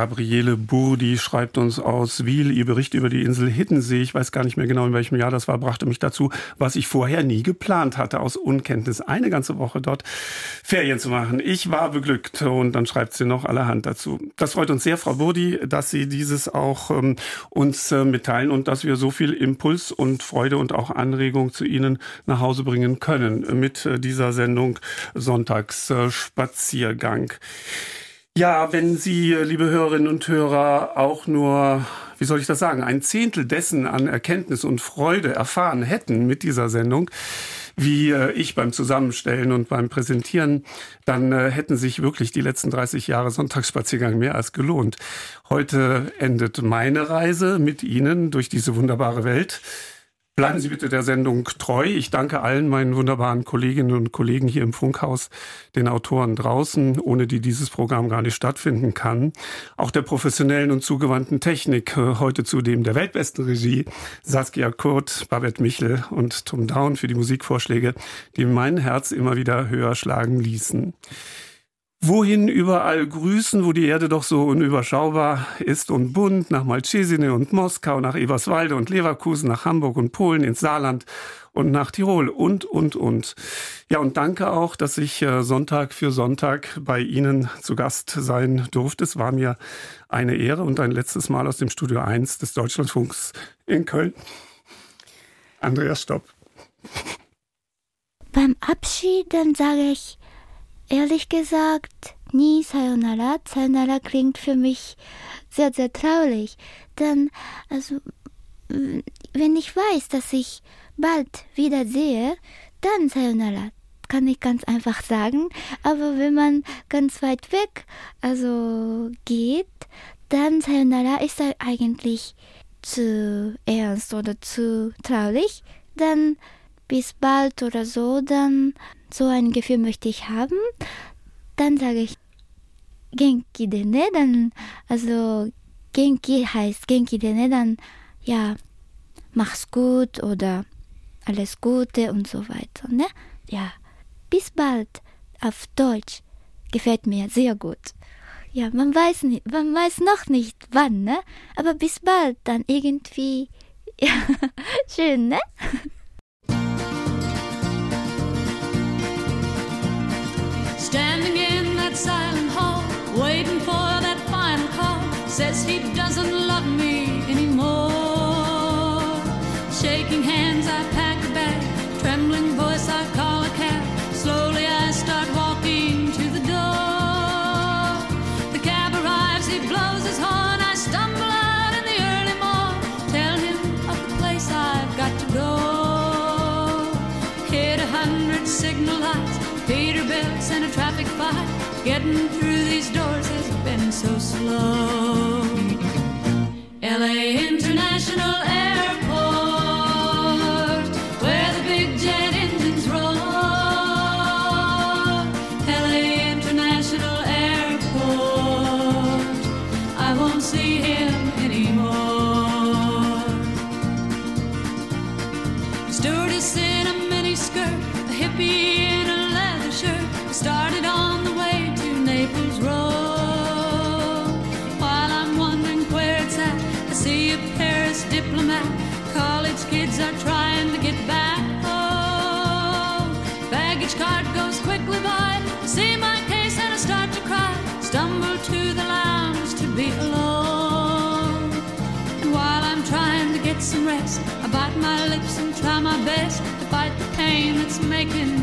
Gabriele Burdi schreibt uns aus Wiel, ihr Bericht über die Insel Hiddensee, ich weiß gar nicht mehr genau, in welchem Jahr das war, brachte mich dazu, was ich vorher nie geplant hatte, aus Unkenntnis, eine ganze Woche dort Ferien zu machen. Ich war beglückt und dann schreibt sie noch allerhand dazu. Das freut uns sehr, Frau Burdi, dass Sie dieses auch ähm, uns äh, mitteilen und dass wir so viel Impuls und Freude und auch Anregung zu Ihnen nach Hause bringen können mit äh, dieser Sendung Sonntagsspaziergang. Äh, ja, wenn Sie, liebe Hörerinnen und Hörer, auch nur, wie soll ich das sagen, ein Zehntel dessen an Erkenntnis und Freude erfahren hätten mit dieser Sendung, wie äh, ich beim Zusammenstellen und beim Präsentieren, dann äh, hätten sich wirklich die letzten 30 Jahre Sonntagsspaziergang mehr als gelohnt. Heute endet meine Reise mit Ihnen durch diese wunderbare Welt. Bleiben Sie bitte der Sendung treu. Ich danke allen meinen wunderbaren Kolleginnen und Kollegen hier im Funkhaus, den Autoren draußen, ohne die dieses Programm gar nicht stattfinden kann. Auch der professionellen und zugewandten Technik, äh, heute zudem der weltbesten Regie, Saskia Kurt, Babette Michel und Tom Down für die Musikvorschläge, die mein Herz immer wieder höher schlagen ließen. Wohin überall grüßen, wo die Erde doch so unüberschaubar ist und bunt, nach Malcesine und Moskau, nach Eberswalde und Leverkusen, nach Hamburg und Polen, ins Saarland und nach Tirol und, und, und. Ja, und danke auch, dass ich äh, Sonntag für Sonntag bei Ihnen zu Gast sein durfte. Es war mir eine Ehre und ein letztes Mal aus dem Studio 1 des Deutschlandfunks in Köln. Andreas Stopp. Beim Abschied, dann sage ich, Ehrlich gesagt, nie Sayonara. Sayonara klingt für mich sehr, sehr traurig. Denn, also, wenn ich weiß, dass ich bald wieder sehe, dann Sayonara. Kann ich ganz einfach sagen. Aber wenn man ganz weit weg, also geht, dann Sayonara ist eigentlich zu ernst oder zu traurig. Dann bis bald oder so, dann so ein Gefühl möchte ich haben, dann sage ich Genki dene, dann, also Genki heißt Genki dene, dann, ja, mach's gut oder alles Gute und so weiter, ne? Ja, bis bald auf Deutsch gefällt mir sehr gut. Ja, man weiß nicht, man weiß noch nicht wann, ne? Aber bis bald dann irgendwie, ja, schön, ne? Standing in that silent and a traffic fight. Getting through these doors has been so slow. LA International Airport, some rest, I bite my lips and try my best to fight the pain that's making